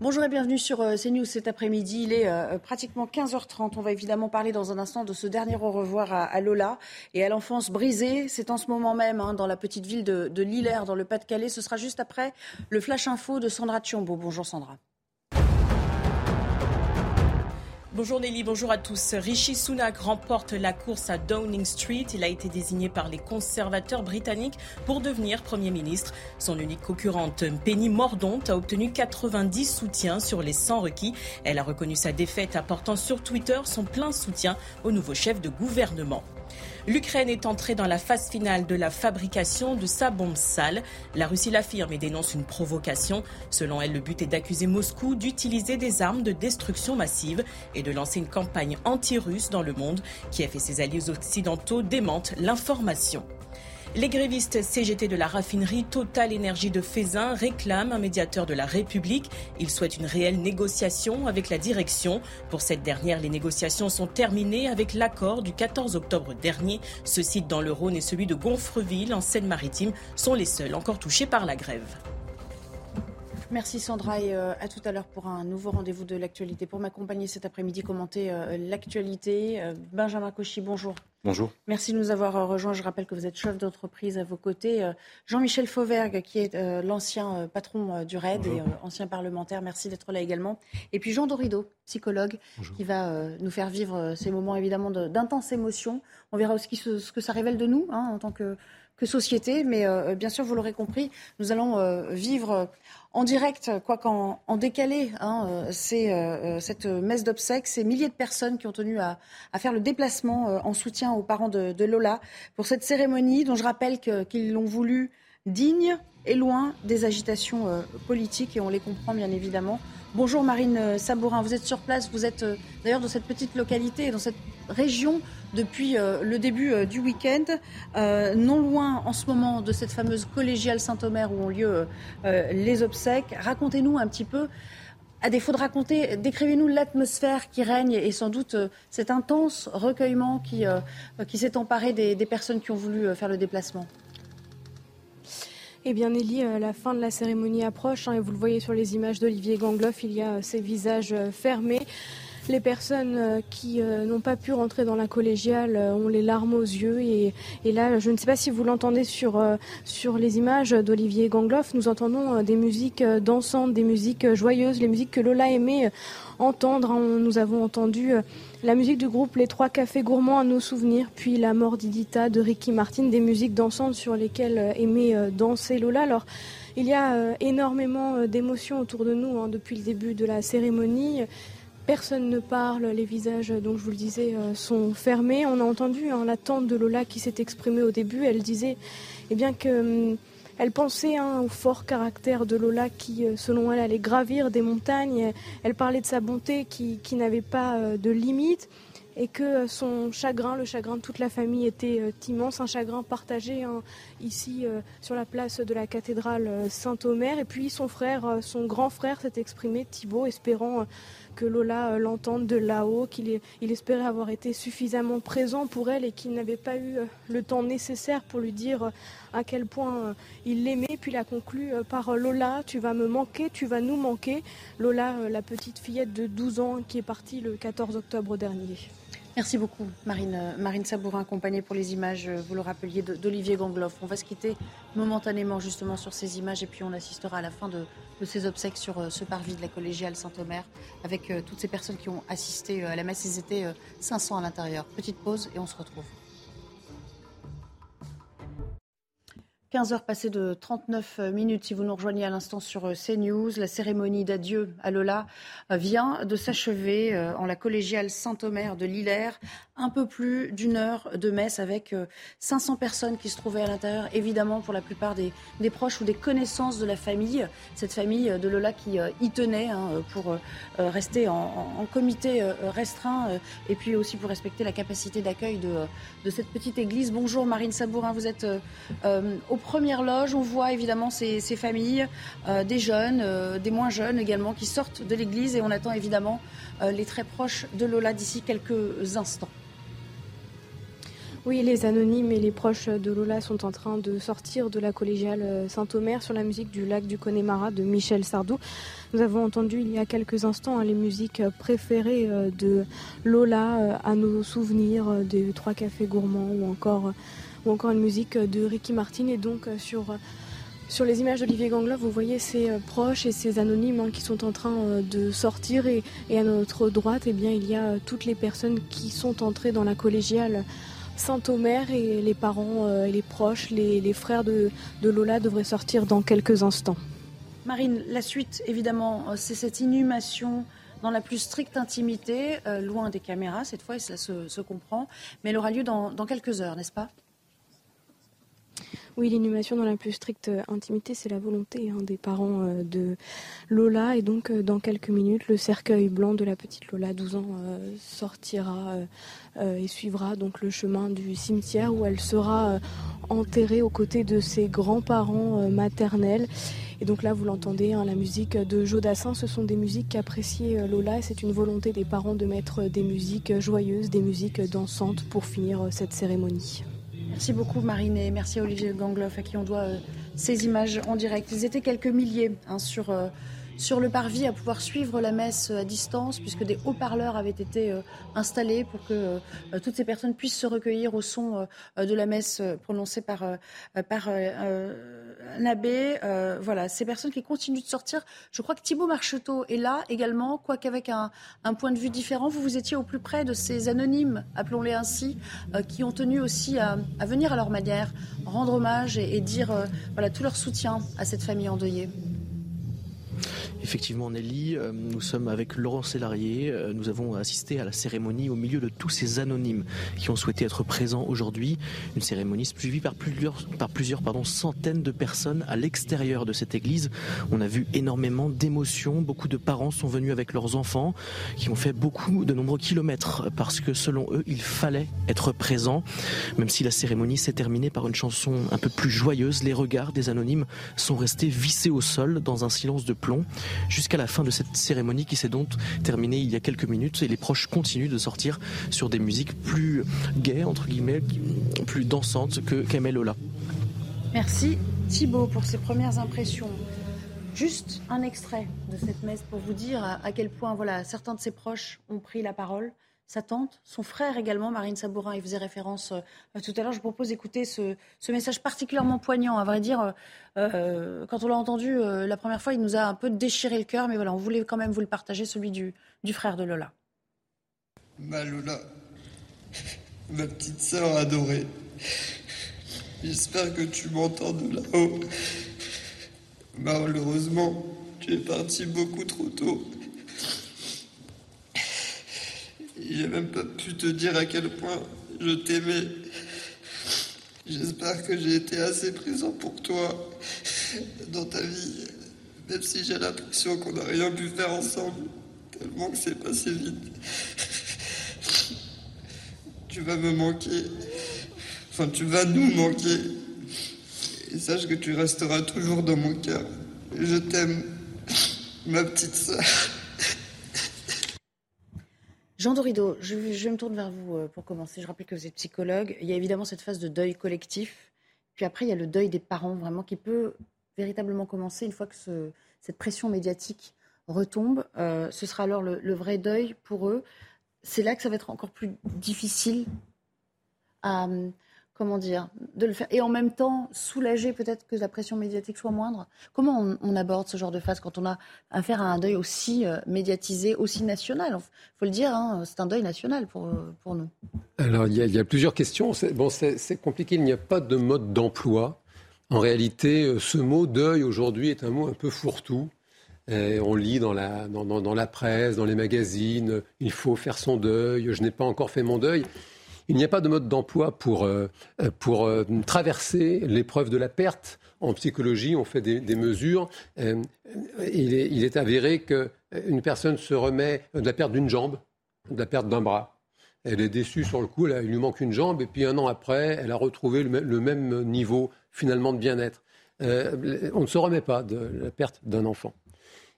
Bonjour et bienvenue sur euh, CNews cet après-midi. Il est euh, pratiquement 15h30. On va évidemment parler dans un instant de ce dernier au revoir à, à Lola et à l'enfance brisée. C'est en ce moment même hein, dans la petite ville de, de Lillers, dans le Pas-de-Calais. Ce sera juste après le Flash Info de Sandra Chiombo. Bonjour Sandra. Bonjour Nelly, bonjour à tous. Rishi Sunak remporte la course à Downing Street. Il a été désigné par les conservateurs britanniques pour devenir Premier ministre. Son unique concurrente, Penny Mordaunt, a obtenu 90 soutiens sur les 100 requis. Elle a reconnu sa défaite, apportant sur Twitter son plein soutien au nouveau chef de gouvernement. L'Ukraine est entrée dans la phase finale de la fabrication de sa bombe sale. La Russie l'affirme et dénonce une provocation. Selon elle, le but est d'accuser Moscou d'utiliser des armes de destruction massive et de lancer une campagne anti-russe dans le monde. qui a fait ses alliés occidentaux démentent l'information. Les grévistes CGT de la raffinerie Total Énergie de Fézin réclament un médiateur de la République. Ils souhaitent une réelle négociation avec la direction. Pour cette dernière, les négociations sont terminées avec l'accord du 14 octobre dernier. Ce site dans le Rhône et celui de Gonfreville en Seine-Maritime sont les seuls encore touchés par la grève. Merci Sandra et euh, à tout à l'heure pour un nouveau rendez-vous de l'actualité. Pour m'accompagner cet après-midi, commenter euh, l'actualité. Euh, Benjamin Cauchy, bonjour. Bonjour. Merci de nous avoir euh, rejoints. Je rappelle que vous êtes chef d'entreprise à vos côtés. Euh, Jean-Michel Fauvergue, qui est euh, l'ancien patron du RAID et ancien parlementaire. Merci d'être là également. Et puis Jean Dorido, psychologue, qui va nous faire vivre ces moments évidemment de- d'intense émotion. On verra aussi ce, ce que ça révèle de nous hein, en tant que, que société. Mais euh, bien sûr, vous l'aurez compris, nous allons euh, vivre euh, en direct, quoi qu'en en décalé, hein, euh, euh, cette messe d'obsèques, ces milliers de personnes qui ont tenu à, faire le déplacement euh, en soutien aux parents de, Lola pour cette cérémonie dont je rappelle qu'ils l'ont voulu digne et loin des agitations euh, politiques et on les comprend bien évidemment. Bonjour Marine euh, Sabourin, vous êtes sur place, vous êtes euh, d'ailleurs dans cette petite localité, dans cette région depuis euh, le début euh, du week-end, euh, non loin en ce moment de cette fameuse collégiale Saint-Omer où ont lieu les obsèques. Racontez-nous un petit peu, à défaut de raconter, décrivez-nous l'atmosphère qui règne et sans doute cet intense recueillement qui, qui s'est emparé des, personnes qui ont voulu faire le déplacement. Eh bien Nelly, la fin de la cérémonie approche hein, et vous le voyez sur les images d'Olivier Gangloff, il y a ces visages fermés. Les personnes euh, qui euh, n'ont pas pu rentrer dans la collégiale euh, ont les larmes aux yeux et, là, je ne sais pas si vous l'entendez sur, les images d'Olivier Gangloff, nous entendons des musiques dansantes, des musiques joyeuses, les musiques que Lola aimait entendre. hein. Nous avons entendu la musique du groupe Les Trois Cafés Gourmands à nos souvenirs, puis La mort d'Idita de Ricky Martin, des musiques dansantes sur lesquelles aimait danser Lola. Alors, il y a énormément d'émotions autour de nous hein, depuis le début de la cérémonie. Personne ne parle, les visages, euh, donc je vous le disais, euh, sont fermés. On a entendu hein, la tante de Lola qui s'est exprimée au début. Elle disait eh bien hum, elle pensait hein, au fort caractère de Lola qui, euh, selon elle, allait gravir des montagnes. Elle parlait de sa bonté qui, n'avait pas de limite et que son chagrin, le chagrin de toute la famille était immense, un chagrin partagé hein, ici sur la place de la cathédrale Saint-Omer. Et puis son frère, son grand frère s'est exprimé, Thibault, espérant que Lola euh, l'entende de là-haut, qu'il espérait avoir été suffisamment présent pour elle et qu'il n'avait pas eu euh, le temps nécessaire pour lui dire euh, à quel point il l'aimait. Puis il a conclu par Lola, tu vas me manquer, tu vas nous manquer. Lola, la petite fillette de 12 ans qui est partie le 14 octobre dernier. Merci beaucoup, Marine, euh, Marine Sabourin, accompagnée pour les images, euh, vous le rappeliez, d'Olivier Gangloff. On va se quitter momentanément justement sur ces images et puis on assistera à la fin de, de ces obsèques sur euh, ce parvis de la collégiale Saint-Omer avec toutes ces personnes qui ont assisté à la messe. Ils étaient euh, 500 à l'intérieur. Petite pause et on se retrouve. 15 heures passées de 39 minutes, si vous nous rejoignez à l'instant sur euh, CNews, la cérémonie d'adieu à Lola euh, vient de s'achever euh, en la collégiale Saint-Omer de Lillers. Un peu plus d'une heure de messe avec 500 personnes qui se trouvaient à l'intérieur, évidemment pour la plupart des, proches ou des connaissances de la famille. Cette famille de Lola qui y tenait hein, pour rester en, comité restreint et puis aussi pour respecter la capacité d'accueil de, cette petite église. Bonjour Marine Sabourin, vous êtes au première loge, on voit évidemment ces, familles, euh, des jeunes, euh, des moins jeunes également, qui sortent de l'église et on attend évidemment euh, les très proches de Lola d'ici quelques instants. Oui, les anonymes et les proches de Lola sont en train de sortir de la collégiale Saint-Omer sur la musique du lac du Connemara de Michel Sardou. Nous avons entendu il y a quelques instants hein, les musiques préférées de Lola à nos souvenirs des Trois Cafés Gourmands ou encore ou encore une musique de Ricky Martin. Et donc euh, sur, euh, sur les images d'Olivier Gangloff, vous voyez ses euh, proches et ses anonymes hein, qui sont en train de sortir. Et, à notre droite, eh bien, il y a toutes les personnes qui sont entrées dans la collégiale. Saint-Omer et les parents et les proches, les, frères de, Lola devraient sortir dans quelques instants. Marine, la suite, évidemment, c'est cette inhumation dans la plus stricte intimité, loin des caméras cette fois, et cela se, comprend, mais elle aura lieu dans quelques heures, n'est-ce pas? Oui, l'inhumation dans la plus stricte euh, intimité, c'est la volonté hein, des parents euh, de Lola. Et donc, euh, dans quelques minutes, le cercueil blanc de la petite Lola, 12 ans, sortira et suivra donc le chemin du cimetière où elle sera enterrée aux côtés de ses grands-parents maternels. Et donc là, vous l'entendez, hein, la musique de Jodassin, ce sont des musiques qu'appréciait Lola et c'est une volonté des parents de mettre des musiques joyeuses, des musiques dansantes pour finir cette cérémonie. Merci beaucoup Marine et merci à Olivier Gangloff à qui on doit euh, ces images en direct. Ils étaient quelques milliers hein, sur, euh, sur le parvis à pouvoir suivre la messe à distance puisque des haut-parleurs avaient été euh, installés pour que toutes ces personnes puissent se recueillir au son de la messe prononcée par, par un abbé. voilà, ces personnes qui continuent de sortir. Je crois que Thibault Marcheteau est là également, quoique avec un, un, point de vue différent. Vous, vous étiez au plus près de ces anonymes, appelons-les ainsi, qui ont tenu aussi à, venir à leur manière rendre hommage et, dire voilà, tout leur soutien à cette famille endeuillée. Effectivement, Nelly, euh, nous sommes avec Laurent Sélarié. Euh, nous avons assisté à la cérémonie au milieu de tous ces anonymes qui ont souhaité être présents aujourd'hui. Une cérémonie suivie par plusieurs, par plusieurs pardon, centaines de personnes à l'extérieur de cette église. On a vu énormément d'émotions. Beaucoup de parents sont venus avec leurs enfants qui ont fait beaucoup de nombreux kilomètres parce que selon eux, il fallait être présent. Même si la cérémonie s'est terminée par une chanson un peu plus joyeuse, les regards des anonymes sont restés vissés au sol dans un silence de jusqu'à la fin de cette cérémonie qui s'est donc terminée il y a quelques minutes et les proches continuent de sortir sur des musiques plus gaies, entre guillemets, plus dansantes que Lola. Merci Thibault pour ces premières impressions. Juste un extrait de cette messe pour vous dire à quel point voilà, certains de ses proches ont pris la parole sa tante, son frère également, Marine Sabourin, il faisait référence euh, tout à l'heure. Je vous propose d'écouter ce, message particulièrement poignant. À vrai dire, euh, euh, quand on l'a entendu la première fois, il nous a un peu déchiré le cœur, mais voilà, on voulait quand même vous le partager, celui du, du frère de Lola. Ma Lola, ma petite sœur adorée, j'espère que tu m'entends de là-haut. Malheureusement, tu es parti beaucoup trop tôt. J'ai même pas pu te dire à quel point je t'aimais. J'espère que j'ai été assez présent pour toi dans ta vie, même si j'ai l'impression qu'on n'a rien pu faire ensemble, tellement que c'est passé vite. Tu vas me manquer. Enfin, tu vas nous manquer. Et sache que tu resteras toujours dans mon cœur. Je t'aime, ma petite sœur. Jean Dorido, je, me tourne vers vous euh, pour commencer. Je rappelle que vous êtes psychologue. Il y a évidemment cette phase de deuil collectif. Puis après, il y a le deuil des parents, vraiment, qui peut véritablement commencer une fois que cette pression médiatique retombe. Euh, ce sera alors le, vrai deuil pour eux. C'est là que ça va être encore plus difficile à, comment dire, de le faire. Et en même temps, soulager peut-être que la pression médiatique soit moindre. Comment on, aborde ce genre de phase quand on a affaire à un deuil aussi euh, médiatisé, aussi national? Il faut le dire, hein, c'est un deuil national pour, euh, pour nous. Alors, il y, a, plusieurs questions. Bon, c'est compliqué, il n'y a pas de mode d'emploi En réalité, ce mot deuil aujourd'hui est un mot un peu fourre-tout. on lit dans la, dans, dans, la presse, dans les magazines, il faut faire son deuil, je n'ai pas encore fait mon deuil. Il n'y a pas de mode d'emploi pour, euh, pour euh, traverser l'épreuve de la perte. En psychologie, on fait des, mesures. Euh, il, est, il, est, avéré qu'une personne se remet de la perte d'une jambe, de la perte d'un bras. Elle est déçue sur le coup, il lui manque une jambe, et puis un an après, elle a retrouvé le, même niveau finalement de bien-être. on ne se remet pas de la perte d'un enfant.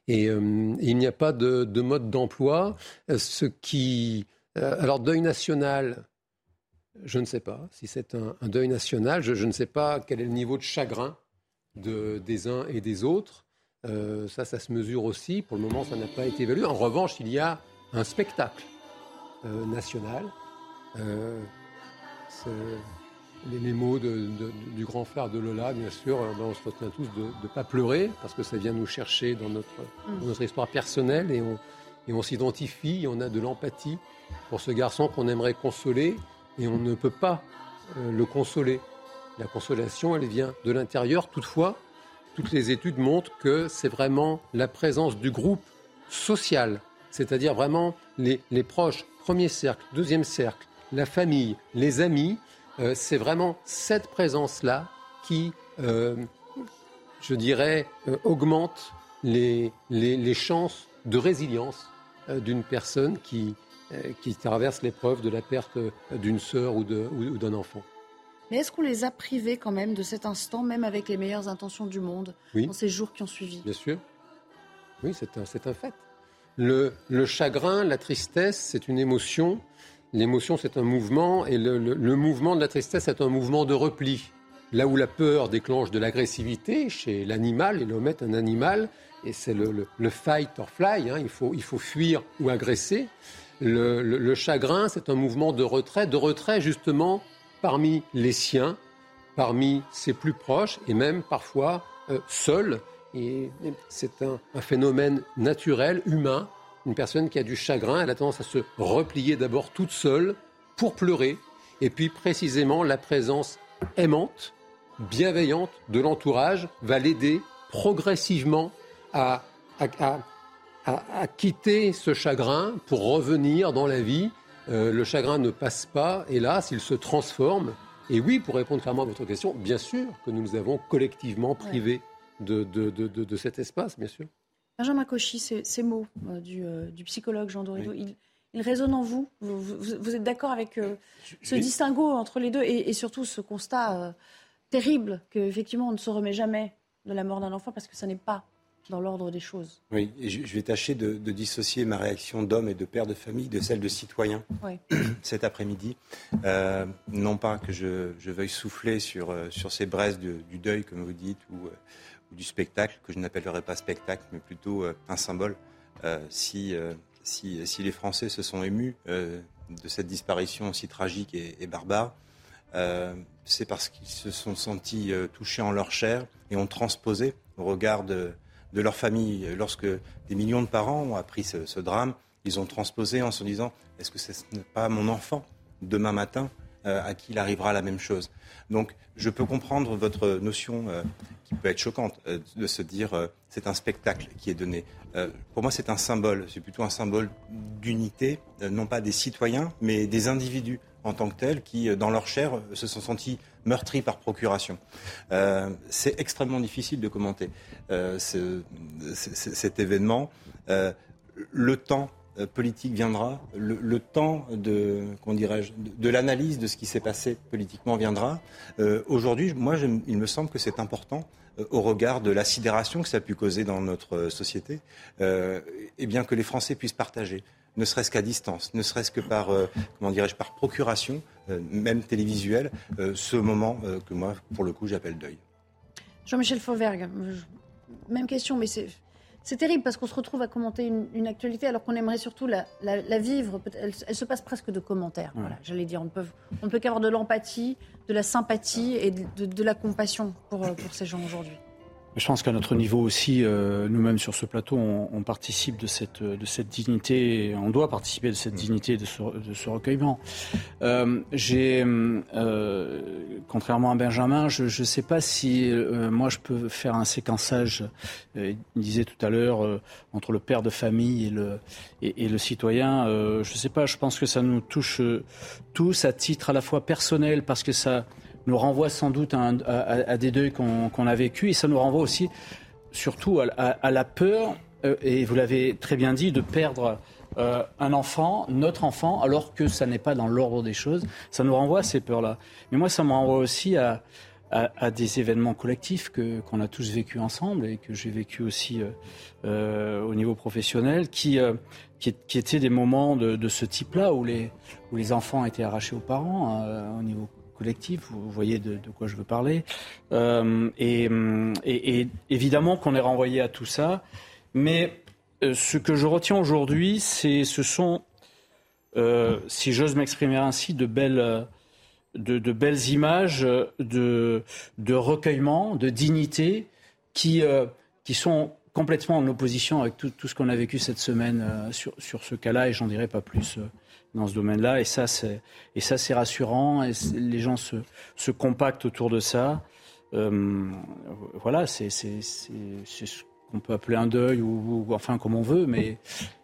Et il n'y a pas de, de mode d'emploi. Ce qui, alors deuil national, je ne sais pas si c'est un, deuil national. Je, ne sais pas quel est le niveau de chagrin des uns et des autres. Euh, ça, ça se mesure aussi. Pour le moment, ça n'a pas été évalué. En revanche, il y a un spectacle euh, national. Euh, les, mots du grand frère de Lola, bien sûr, on se retient tous de ne pas pleurer, parce que ça vient nous chercher dans notre, histoire personnelle, et on, et on s'identifie, on a de l'empathie pour ce garçon qu'on aimerait consoler, et on ne peut pas euh, le consoler. La consolation, elle vient de l'intérieur. Toutefois, toutes les études montrent que c'est vraiment la présence du groupe social, c'est-à-dire vraiment les, proches, premier cercle, deuxième cercle, la famille, les amis, euh, c'est vraiment cette présence-là qui, euh, je dirais, augmente les, chances de résilience d'une personne qui, qui traversent l'épreuve de la perte d'une sœur ou d'un enfant. Mais est-ce qu'on les a privés quand même de cet instant, même avec les meilleures intentions du monde, dans ces jours qui ont suivi? Bien sûr. Oui, c'est un, un, fait. Le, le, chagrin, la tristesse, c'est une émotion. L'émotion, c'est un mouvement. Et le, le, mouvement de la tristesse, c'est un mouvement de repli. Là où la peur déclenche de l'agressivité chez l'animal, et l'homme est un animal, et c'est le, fight or fly, hein, il, faut, il faut fuir ou agresser. Le, chagrin, c'est un mouvement de retrait, de retrait justement parmi les siens, parmi ses plus proches et même parfois euh, seul. Et c'est un, phénomène naturel, humain. Une personne qui a du chagrin, elle a tendance à se replier d'abord toute seule pour pleurer, et puis précisément la présence aimante, bienveillante de l'entourage va l'aider progressivement à, à, quitter ce chagrin pour revenir dans la vie. Euh, le chagrin ne passe pas, hélas, il se transforme. Et oui, pour répondre clairement à votre question, bien sûr que nous nous avons collectivement privés de, de, de, cet espace, bien sûr. Benjamin Cauchy, ces, mots euh, euh, du, psychologue Jean Dorido, ils, résonnent en vous vous, êtes d'accord avec ce distinguo entre les deux et, et surtout ce constat terrible qu'effectivement on ne se remet jamais de la mort d'un enfant parce que ce n'est pas dans l'ordre des choses. Oui, et je, vais tâcher de, dissocier ma réaction d'homme et de père de famille de celle de citoyen cet après-midi. Euh, non pas que je, veuille souffler sur, euh, sur ces braises du deuil, comme vous dites, ou, euh, ou du spectacle, que je n'appellerais pas spectacle, mais plutôt un symbole. si, si, si, les Français se sont émus de cette disparition aussi tragique et, et barbare, c'est parce qu'ils se sont sentis touchés en leur chair et ont transposé au regard de de leur famille. Lorsque des millions de parents ont appris ce, drame, ils ont transposé en se disant est-ce que ce n'est pas mon enfant demain matin euh, à qui il arrivera la même chose? Donc je peux comprendre votre notion euh, qui peut être choquante euh, de se dire c'est un spectacle qui est donné. pour moi c'est un symbole, c'est plutôt un symbole d'unité, non pas des citoyens mais des individus en tant que tels qui, dans leur chair, se sont sentis meurtri par procuration. Euh, c'est extrêmement difficile de commenter euh, cet événement. Euh, le temps politique viendra, le, temps de, de, l'analyse de ce qui s'est passé politiquement viendra. Aujourd'hui, moi, il me semble que c'est important au regard de la sidération que ça a pu causer dans notre société, et bien que les Français puissent partager ne serait-ce qu'à distance, ne serait-ce que par, euh, comment dirais-je, par procuration, euh, même télévisuelle, euh, ce moment que moi, pour le coup, j'appelle deuil. Jean-Michel Fauvergue, même question, mais c'est. C'est terrible parce qu'on se retrouve à commenter une, actualité alors qu'on aimerait surtout la, vivre. Elle, se passe presque de commentaires. Voilà, j'allais dire. On ne peut, on peut qu'avoir de l'empathie, de la sympathie et de, la compassion pour, pour ces gens aujourd'hui. Je pense qu'à notre niveau aussi, euh, nous-mêmes sur ce plateau, on, participe de cette, de cette dignité, on doit participer de cette dignité, de ce, de ce recueillement. Euh, j'ai, euh, contrairement à Benjamin, je ne sais pas si moi je peux faire un séquençage, il disait tout à l'heure, entre le père de famille et le, et, le citoyen. je ne sais pas, je pense que ça nous touche tous à titre à la fois personnel, parce que ça nous renvoie sans doute à, des deuils qu'on a vécu et ça nous renvoie aussi surtout à, la peur, euh, et vous l'avez très bien dit, de perdre euh, un enfant, notre enfant, alors que ça n'est pas dans l'ordre des choses. Ça nous renvoie à ces peurs-là. Mais moi, ça me renvoie aussi à, des événements collectifs que qu'on a tous vécu ensemble et que j'ai vécu aussi euh, au niveau professionnel, qui, qui, étaient des moments de, ce type-là où les, où les enfants étaient arrachés aux parents au niveau vous voyez de, quoi je veux parler. Euh, et, évidemment qu'on est renvoyé à tout ça, mais euh, ce que je retiens aujourd'hui, c'est, ce sont, euh, si j'ose m'exprimer ainsi, de belles, de, belles images de, de recueillement, de dignité, qui, qui sont complètement en opposition avec tout, ce qu'on a vécu cette semaine sur, sur ce cas-là, et j'en dirai pas plus dans ce domaine-là. Et ça, c'est et ça, c'est rassurant. Et les gens se, se compactent autour de ça. Euh, voilà, c'est c'est ce qu'on peut appeler un deuil ou, enfin comme on veut, mais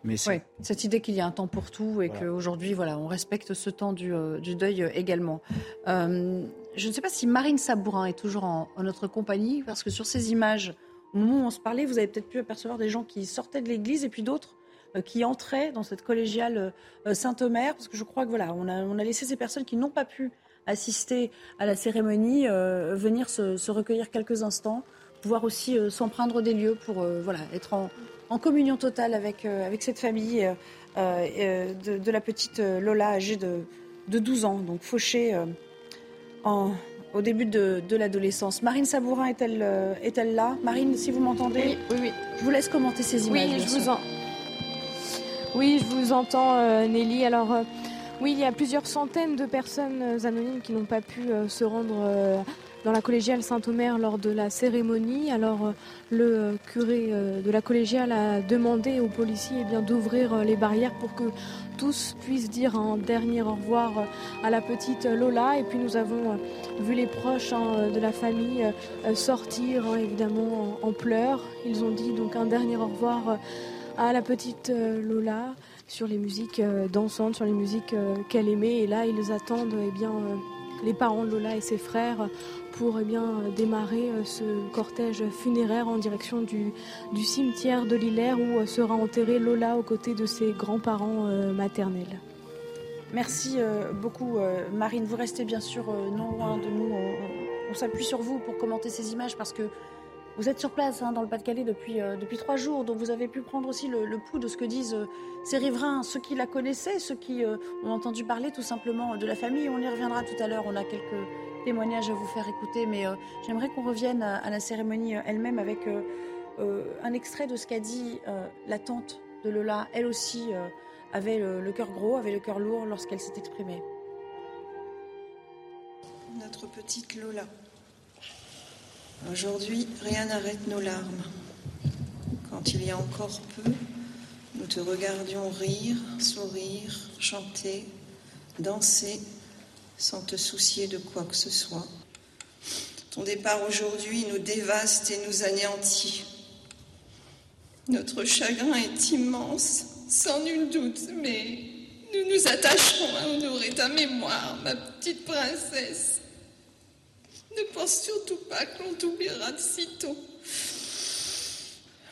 mais oui, cette idée qu'il y a un temps pour tout et qu'aujourd'hui, voilà, on respecte ce temps du, euh, du deuil euh, également. je ne sais pas si Marine Sabourin est toujours en, en, notre compagnie parce que sur ces images, au moment où on se parlait, vous avez peut-être pu apercevoir des gens qui sortaient de l'église et puis d'autres euh, qui entraient dans cette collégiale euh, Saint-Omer, parce que je crois que voilà, on a, on a laissé ces personnes qui n'ont pas pu assister à la cérémonie euh, venir se, recueillir quelques instants, pouvoir aussi s'empreindre des lieux pour voilà, être en, en, communion totale avec, avec cette famille de, de, la petite Lola âgée de, de 12 ans, donc fauchée en, au début de, de l'adolescence. Marine Sabourin est-elle est-elle là? Marine, si vous m'entendez? Oui, oui, Je vous laisse commenter ces images. Oui, je vous en... Oui, je vous entends, euh, Nelly. Alors, euh, oui, il y a plusieurs centaines de personnes euh, anonymes qui n'ont pas pu se rendre dans la collégiale Saint-Omer lors de la cérémonie. Alors, le curé de la collégiale a demandé aux policiers eh bien, d'ouvrir les barrières pour que tous puissent dire un dernier au revoir à la petite Lola. Et puis nous avons vu les proches hein, de la famille sortir hein, évidemment en, pleurs. Ils ont dit donc un dernier au revoir à la petite euh, Lola sur les musiques euh, dansantes, sur les musiques euh, qu'elle aimait. Et là, ils attendent eh bien, les parents de Lola et ses frères pour eh bien, démarrer ce cortège funéraire en direction du, cimetière de Lillers où sera enterrée Lola aux côtés de ses grands-parents maternels. Merci beaucoup Marine. Vous restez bien sûr non loin de nous. on s'appuie sur vous pour commenter ces images parce que vous êtes sur place hein, dans le Pas-de-Calais depuis, euh, depuis trois jours, donc vous avez pu prendre aussi le, pouls de ce que disent euh, ces riverains, ceux qui la connaissaient, ceux qui euh, ont entendu parler tout simplement de la famille. On y reviendra tout à l'heure, on a quelques témoignages à vous faire écouter, mais j'aimerais qu'on revienne à, la cérémonie elle-même avec un extrait de ce qu'a dit la tante de Lola. Elle aussi avait le cœur gros, avait le cœur lourd lorsqu'elle s'est exprimée. Notre petite Lola. Aujourd'hui, rien n'arrête nos larmes. Quand il y a encore peu, nous te regardions rire, sourire, chanter, danser, sans te soucier de quoi que ce soit. Ton départ aujourd'hui nous dévaste et nous anéantit. Notre chagrin est immense, sans nul doute, mais nous nous attacherons à honorer ta mémoire, ma petite princesse. Ne pense surtout pas qu'on t'oubliera de sitôt.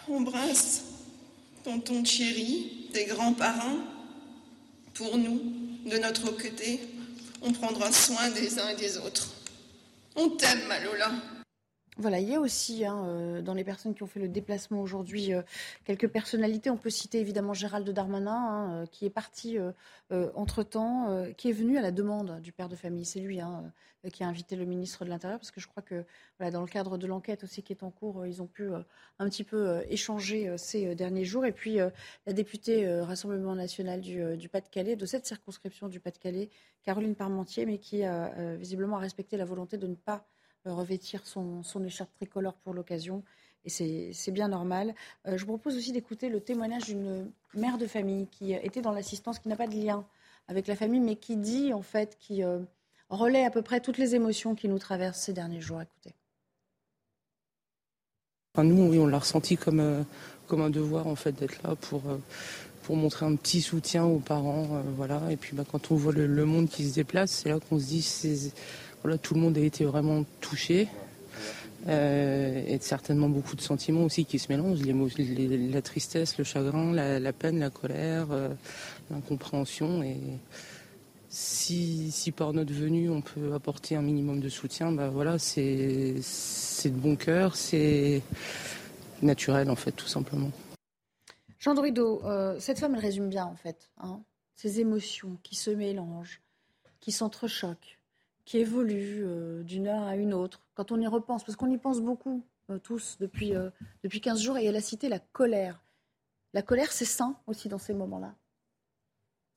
Embrasse tonton chéri, tes grands-parents. Pour nous, de notre côté, on prendra soin des uns et des autres. On t'aime, Malola. Voilà, il y a aussi hein, euh, dans les personnes qui ont fait le déplacement aujourd'hui euh, quelques personnalités. On peut citer évidemment Gérald Darmanin, hein, euh, qui est parti entre-temps, qui est venu à la demande du père de famille. C'est lui hein, qui a invité le ministre de l'Intérieur, parce que je crois que dans le cadre de l'enquête aussi qui est en cours, ils ont pu un petit peu échanger ces derniers jours. Et puis la députée Rassemblement national du, du Pas-de-Calais, de cette circonscription du Pas-de-Calais, Caroline Parmentier, mais qui a visiblement respecté la volonté de ne pas revêtir son, écharpe tricolore pour l'occasion. Et c'est bien normal. je vous propose aussi d'écouter le témoignage d'une mère de famille qui était dans l'assistance, qui n'a pas de lien avec la famille, mais qui dit, en fait, qui relaie à peu près toutes les émotions qui nous traversent ces derniers jours. Écoutez. nous, oui, on l'a ressenti comme, comme un devoir, en fait, d'être là pour pour montrer un petit soutien aux parents. Euh, voilà. Et puis bah, quand on voit le, monde qui se déplace, c'est là qu'on se dit tout le monde a été vraiment touché. Euh, et certainement beaucoup de sentiments aussi qui se mélangent, la tristesse, le chagrin, la, peine, la colère, euh, l'incompréhension. Et si, si, par notre venue on peut apporter un minimum de soutien, bah voilà, c'est de bon cœur, c'est naturel en fait, tout simplement. Jean Dorido, euh, cette femme, elle résume bien, en fait, hein, ces émotions qui se mélangent, qui s'entrechoquent, qui évoluent euh, d'une heure à une autre. Quand on y repense, parce qu'on y pense beaucoup, euh, tous, depuis, depuis 15 jours, et elle a cité la colère. La colère, c'est sain aussi dans ces moments-là.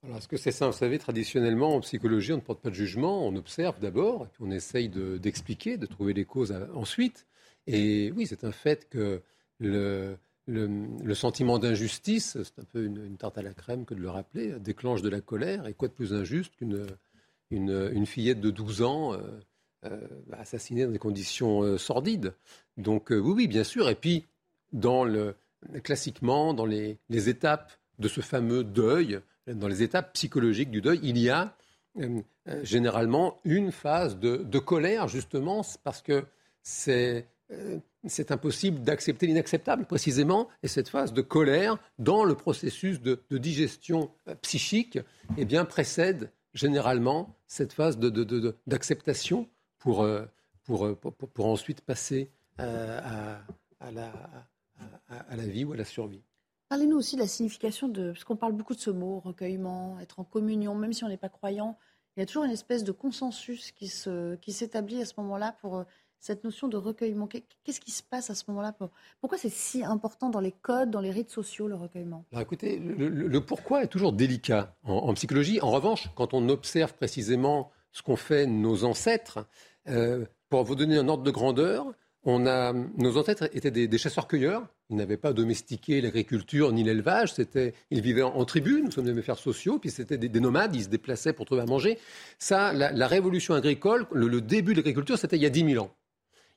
Alors, est-ce que c'est sain? Vous savez, traditionnellement, en psychologie, on ne porte pas de jugement, on observe d'abord, puis on essaye d'expliquer, de, trouver les causes ensuite. Et oui, c'est un fait que le, le, sentiment d'injustice, c'est un peu une, tarte à la crème que de le rappeler, déclenche de la colère. Et quoi de plus injuste qu'une une, fillette de 12 ans euh, euh, assassinée dans des conditions euh, sordides Donc oui, oui, bien sûr. Et puis, classiquement, dans les, étapes de ce fameux deuil, dans les étapes psychologiques du deuil, il y a généralement une phase de, colère, justement, parce que c'est impossible d'accepter l'inacceptable, précisément, et cette phase de colère dans le processus de, digestion psychique eh bien, précède généralement cette phase d'acceptation pour, euh, euh, pour, pour, ensuite passer à, à, la, à, la, vie ou à la survie. Parlez-nous aussi de la signification de, parce qu'on parle beaucoup de ce mot, recueillement, être en communion, même si on n'est pas croyant, il y a toujours une espèce de consensus qui s'établit qui à ce moment-là pour cette notion de recueillement. Qu'est-ce qui se passe à ce moment-là Pourquoi c'est si important dans les codes, dans les rites sociaux, le recueillement? Alors écoutez, le, pourquoi est toujours délicat en, psychologie. En revanche, quand on observe précisément ce qu'ont fait nos ancêtres, euh, pour vous donner un ordre de grandeur, on a, nos ancêtres étaient des, chasseurs-cueilleurs. Ils n'avaient pas domestiqué l'agriculture ni l'élevage. ils vivaient en, tribu. Nous sommes des mammifères sociaux. Puis c'était des, nomades. Ils se déplaçaient pour trouver à manger. Ça, la, révolution agricole, le, le début de l'agriculture, c'était il y a 10 000 ans.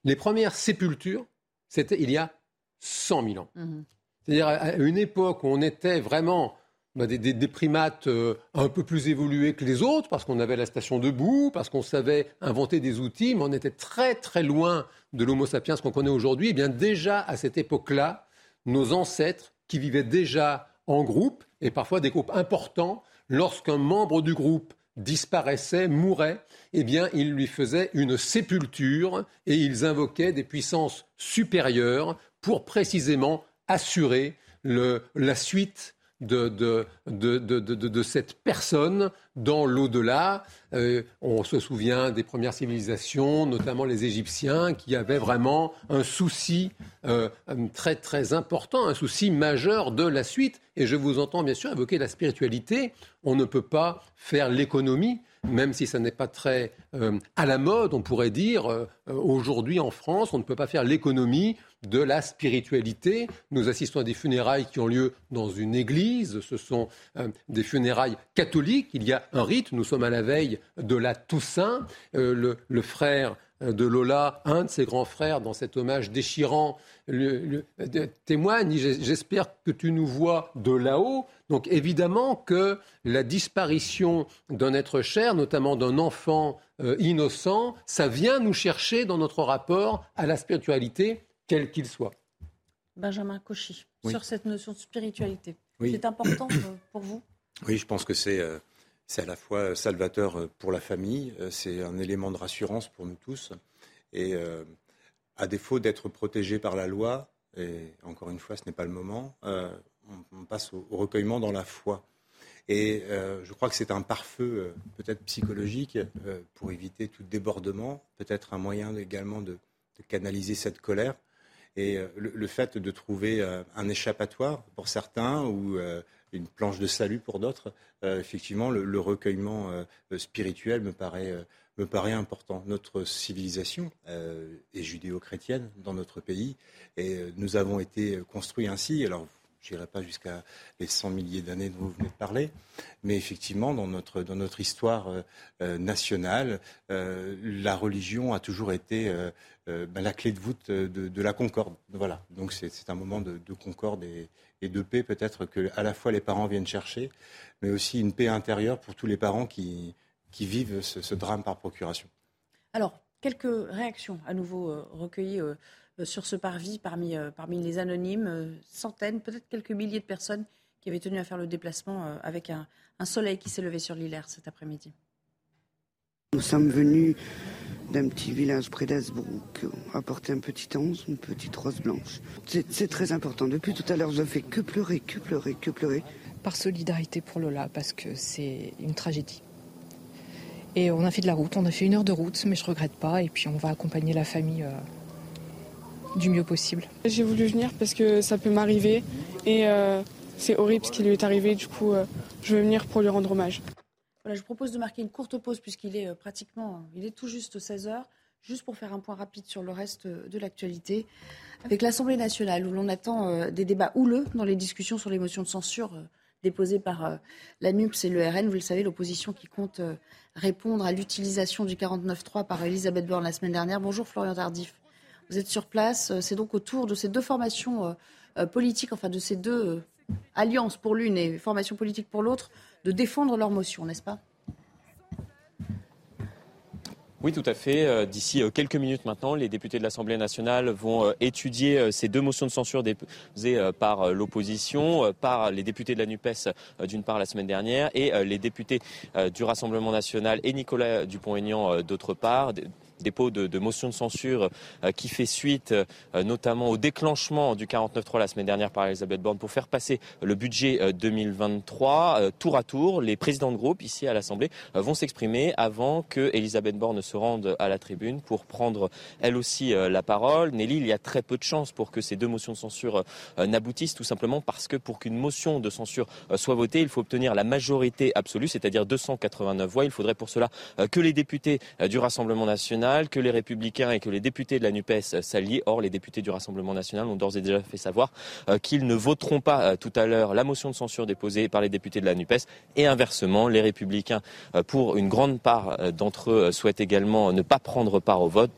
Les premières sépultures, c'était il y a 100 000 ans. Mhm. C'est-à-dire à une époque où on était vraiment bah, des, primates euh, un peu plus évolués que les autres, parce qu'on avait la station debout, parce qu'on savait inventer des outils, mais on était très très loin de l'Homo sapiens qu'on connaît aujourd'hui. Et eh bien déjà à cette époque-là, nos ancêtres, qui vivaient déjà en groupe, et parfois des groupes importants, lorsqu'un membre du groupe disparaissait, mourait, eh bien, ils lui faisaient une sépulture et ils invoquaient des puissances supérieures pour précisément assurer la suite de, cette personne dans l'au-delà. Euh, on se souvient des premières civilisations, notamment les Égyptiens, qui avaient vraiment un souci euh, très très important, un souci majeur de la suite. Et je vous entends bien sûr évoquer la spiritualité. On ne peut pas faire l'économie même si ça n'est pas très euh, à la mode, on pourrait dire, aujourd'hui en France, on ne peut pas faire l'économie de la spiritualité. Nous assistons à des funérailles qui ont lieu dans une église, ce sont euh, des funérailles catholiques, il y a un rite, nous sommes à la veille de la Toussaint, le, frère de Lola, un de ses grands frères, dans cet hommage déchirant, témoigne, j'espère que tu nous vois de là-haut, donc évidemment que la disparition d'un être cher, notamment d'un enfant euh, innocent, ça vient nous chercher dans notre rapport à la spiritualité, quel qu'il soit. Benjamin Cauchy, sur cette notion de spiritualité. C'est important euh, pour vous? Oui, je pense que c'est euh, à la fois salvateur pour la famille, c'est un élément de rassurance pour nous tous. Et à défaut d'être protégé par la loi, et encore une fois, ce n'est pas le moment, on, passe au, recueillement dans la foi. Et euh, je crois que c'est un pare-feu euh, peut-être psychologique euh, pour éviter tout débordement, peut-être un moyen également de, canaliser cette colère. Et le, fait de trouver un échappatoire pour certains ou une planche de salut pour d'autres. effectivement, le, recueillement spirituel me paraît important. Notre civilisation est judéo-chrétienne dans notre pays et nous avons été construits ainsi. Alors, je n'irai pas jusqu'à les 100 milliers d'années dont vous venez de parler, mais effectivement, dans notre, dans notre histoire euh, euh, nationale, euh, la religion a toujours été ben, la clé de voûte de, la concorde. Voilà. Donc c'est un moment de, concorde et, de paix peut-être que à la fois les parents viennent chercher, mais aussi une paix intérieure pour tous les parents qui, qui vivent ce, ce drame par procuration. Alors, quelques réactions à nouveau recueillies euh, sur ce parvis parmi, euh, parmi les anonymes, euh, centaines, peut-être quelques milliers de personnes qui avaient tenu à faire le déplacement avec un, soleil qui s'est levé sur l'Hilaire cet après-midi. Nous sommes venus d'un petit village près d'Asbrook, apporter un petit onze, une petite rose blanche. C'est très important. Depuis tout à l'heure, je ne fais que pleurer, que pleurer, que pleurer. Par solidarité pour Lola, parce que c'est une tragédie. Et on a fait de la route, on a fait une heure de route, mais je regrette pas. Et puis on va accompagner la famille du mieux possible. J'ai voulu venir parce que ça peut m'arriver et euh, c'est horrible ce qui lui est arrivé. Du coup, euh, je veux venir pour lui rendre hommage. Je propose de marquer une courte pause puisqu'il est euh, pratiquement, il est tout juste 16 heures, juste pour faire un point rapide sur le reste de l'actualité. Avec l'Assemblée nationale, où l'on attend des débats houleux dans les discussions sur les motions de censure déposées par la NUPS et le RN. Vous le savez, l'opposition qui compte répondre à l'utilisation du 49.3 par Elisabeth Borne la semaine dernière. Bonjour Florian Tardif. Vous êtes sur place. C'est donc autour de ces deux formations euh, euh, politiques, enfin de ces deux euh, alliances pour l'une et formations politiques pour l'autre, de défendre leur motion, n'est-ce pas? Oui, tout à fait. D'ici quelques minutes maintenant, les députés de l'Assemblée nationale vont étudier ces deux motions de censure déposées par l'opposition, par les députés de la NUPES d'une part la semaine dernière et les députés du Rassemblement national et Nicolas Dupont-Aignan d'autre part dépôt de, de motion de censure euh, qui fait suite euh, notamment au déclenchement du 49.3 la semaine dernière par Elisabeth Borne pour faire passer le budget 2023 euh, tour à tour. Les présidents de groupe ici à l'Assemblée vont s'exprimer avant que Elisabeth Borne se rende à la tribune pour prendre elle aussi la parole. Nelly, il y a très peu de chances pour que ces deux motions de censure n'aboutissent tout simplement parce que pour qu'une motion de censure soit votée, il faut obtenir la majorité absolue, c'est-à-dire 289 voix. Il faudrait pour cela que les députés du Rassemblement national que les Républicains et que les députés de la NUPES s'allient. Or, les députés du Rassemblement national ont d'ores et déjà fait savoir euh, qu'ils ne voteront pas euh, tout à l'heure la motion de censure déposée par les députés de la NUPES. Et inversement, les Républicains, euh, pour une grande part d'entre eux, souhaitent également ne pas prendre part au vote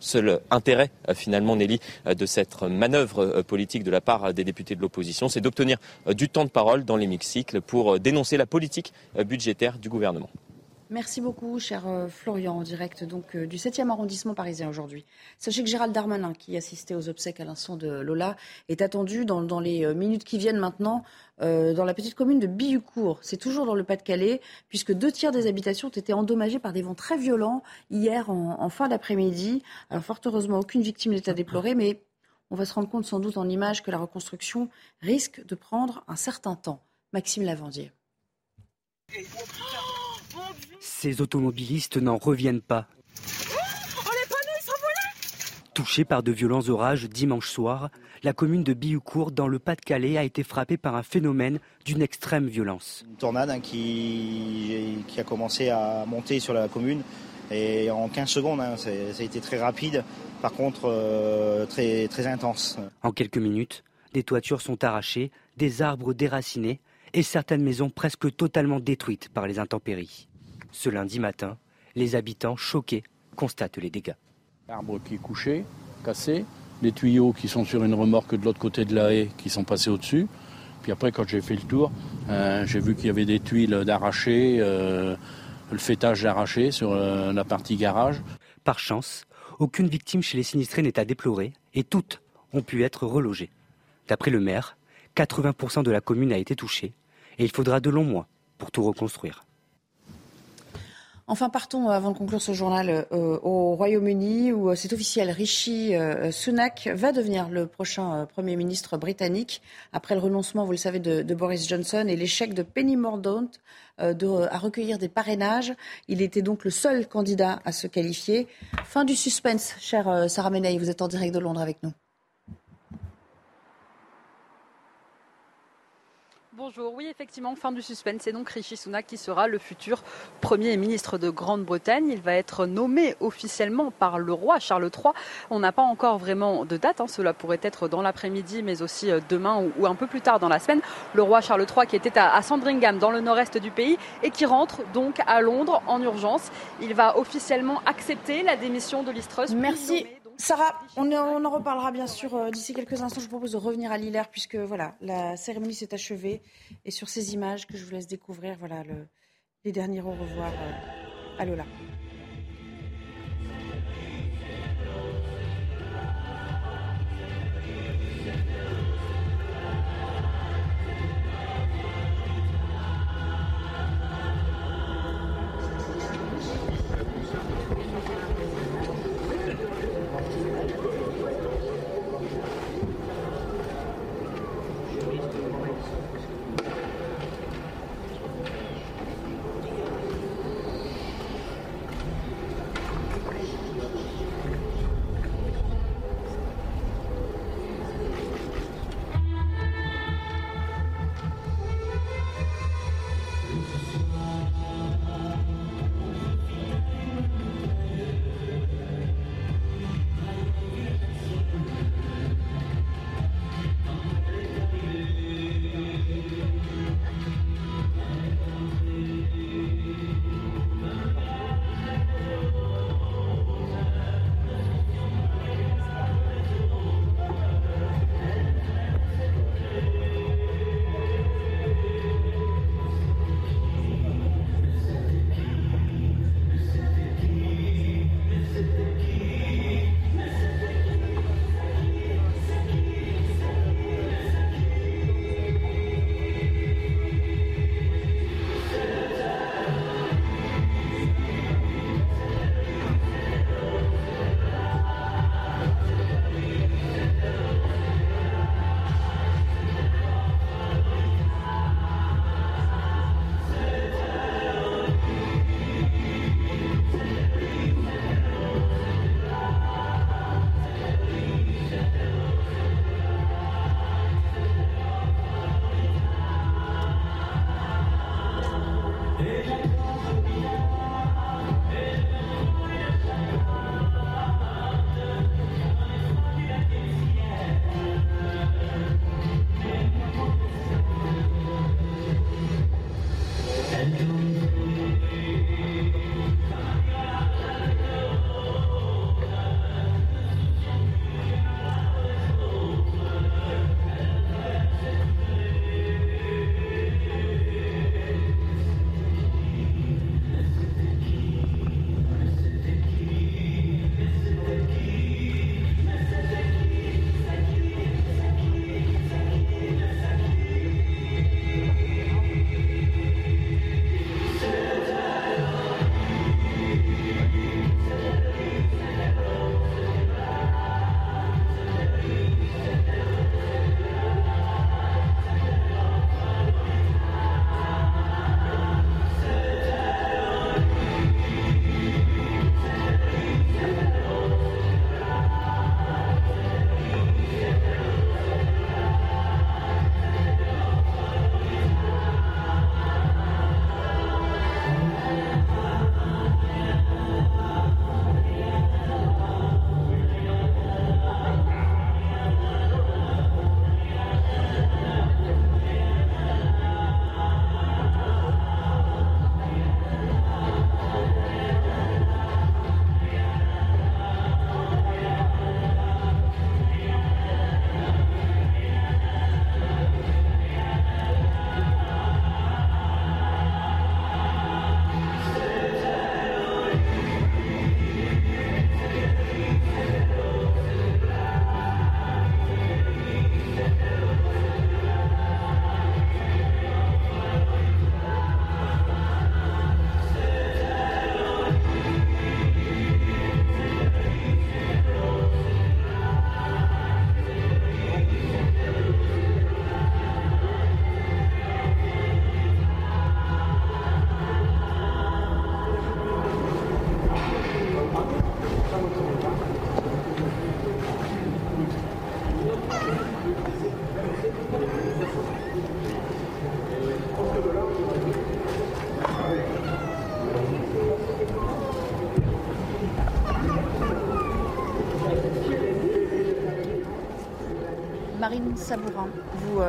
seul intérêt finalement, Nelly, de cette manœuvre politique de la part des députés de l'opposition, c'est d'obtenir du temps de parole dans l'hémicycle pour dénoncer la politique budgétaire du gouvernement. Merci beaucoup, cher euh, Florian, en direct donc euh, du 7e arrondissement parisien aujourd'hui. Sachez que Gérald Darmanin, qui assistait aux obsèques à l'instant de Lola, est attendu dans, les euh, minutes qui viennent maintenant dans la petite commune de Billucourt. C'est toujours dans le Pas-de-Calais, puisque deux tiers des habitations ont été endommagées par des vents très violents hier en, en fin d'après-midi. Alors fort heureusement, aucune victime n'est à déplorer, mais on va se rendre compte sans doute en images que la reconstruction risque de prendre un certain temps. Maxime Lavandier. Ces automobilistes n'en reviennent pas. Touchés par de violents orages dimanche soir, la commune de Bioucourt, dans le Pas-de-Calais, a été frappée par un phénomène d'une extrême violence. Une tornade hein, qui, qui, a commencé à monter sur la commune et en 15 secondes, hein, ça a été très rapide, par contre euh, très, très intense. En quelques minutes, des toitures sont arrachées, des arbres déracinés et certaines maisons presque totalement détruites par les intempéries. Ce lundi matin, les habitants choqués constatent les dégâts. L'arbre qui est couché, cassé, les tuyaux qui sont sur une remorque de l'autre côté de la haie qui sont passés au-dessus. Puis après, quand j'ai fait le tour, euh, j'ai vu qu'il y avait des tuiles d'arraché, euh, le fêtage d'arraché sur euh, la partie garage. Par chance, aucune victime chez les sinistrés n'est à déplorer et toutes ont pu être relogées. D'après le maire, 80% de la commune a été touchée et il faudra de longs mois pour tout reconstruire. Enfin, partons, euh, avant de conclure ce journal, euh, au Royaume-Uni, où euh, c'est officiel, Rishi Sunak va devenir le prochain Premier ministre britannique, après le renoncement, vous le savez, de, Boris Johnson et l'échec de Penny Mordaunt à recueillir des parrainages. Il était donc le seul candidat à se qualifier. Fin du suspense, chère Sarah Menei, vous êtes en direct de Londres avec nous. Bonjour, oui effectivement, fin du suspense, c'est donc Rishi Sunak qui sera le futur Premier ministre de Grande-Bretagne. Il va être nommé officiellement par le roi Charles III. On n'a pas encore vraiment de date, hein. cela pourrait être dans l'après-midi mais aussi euh, demain ou, un peu plus tard dans la semaine. Le roi Charles III qui était à, Sandringham dans le nord-est du pays et qui rentre donc à Londres en urgence. Il va officiellement accepter la démission de Liz Merci. Sarah, on, en reparlera bien sûr euh, d'ici quelques instants. Je vous propose de revenir à l'hilaire puisque voilà, la cérémonie s'est achevée. Et sur ces images que je vous laisse découvrir, voilà les derniers au revoir euh, à Lola.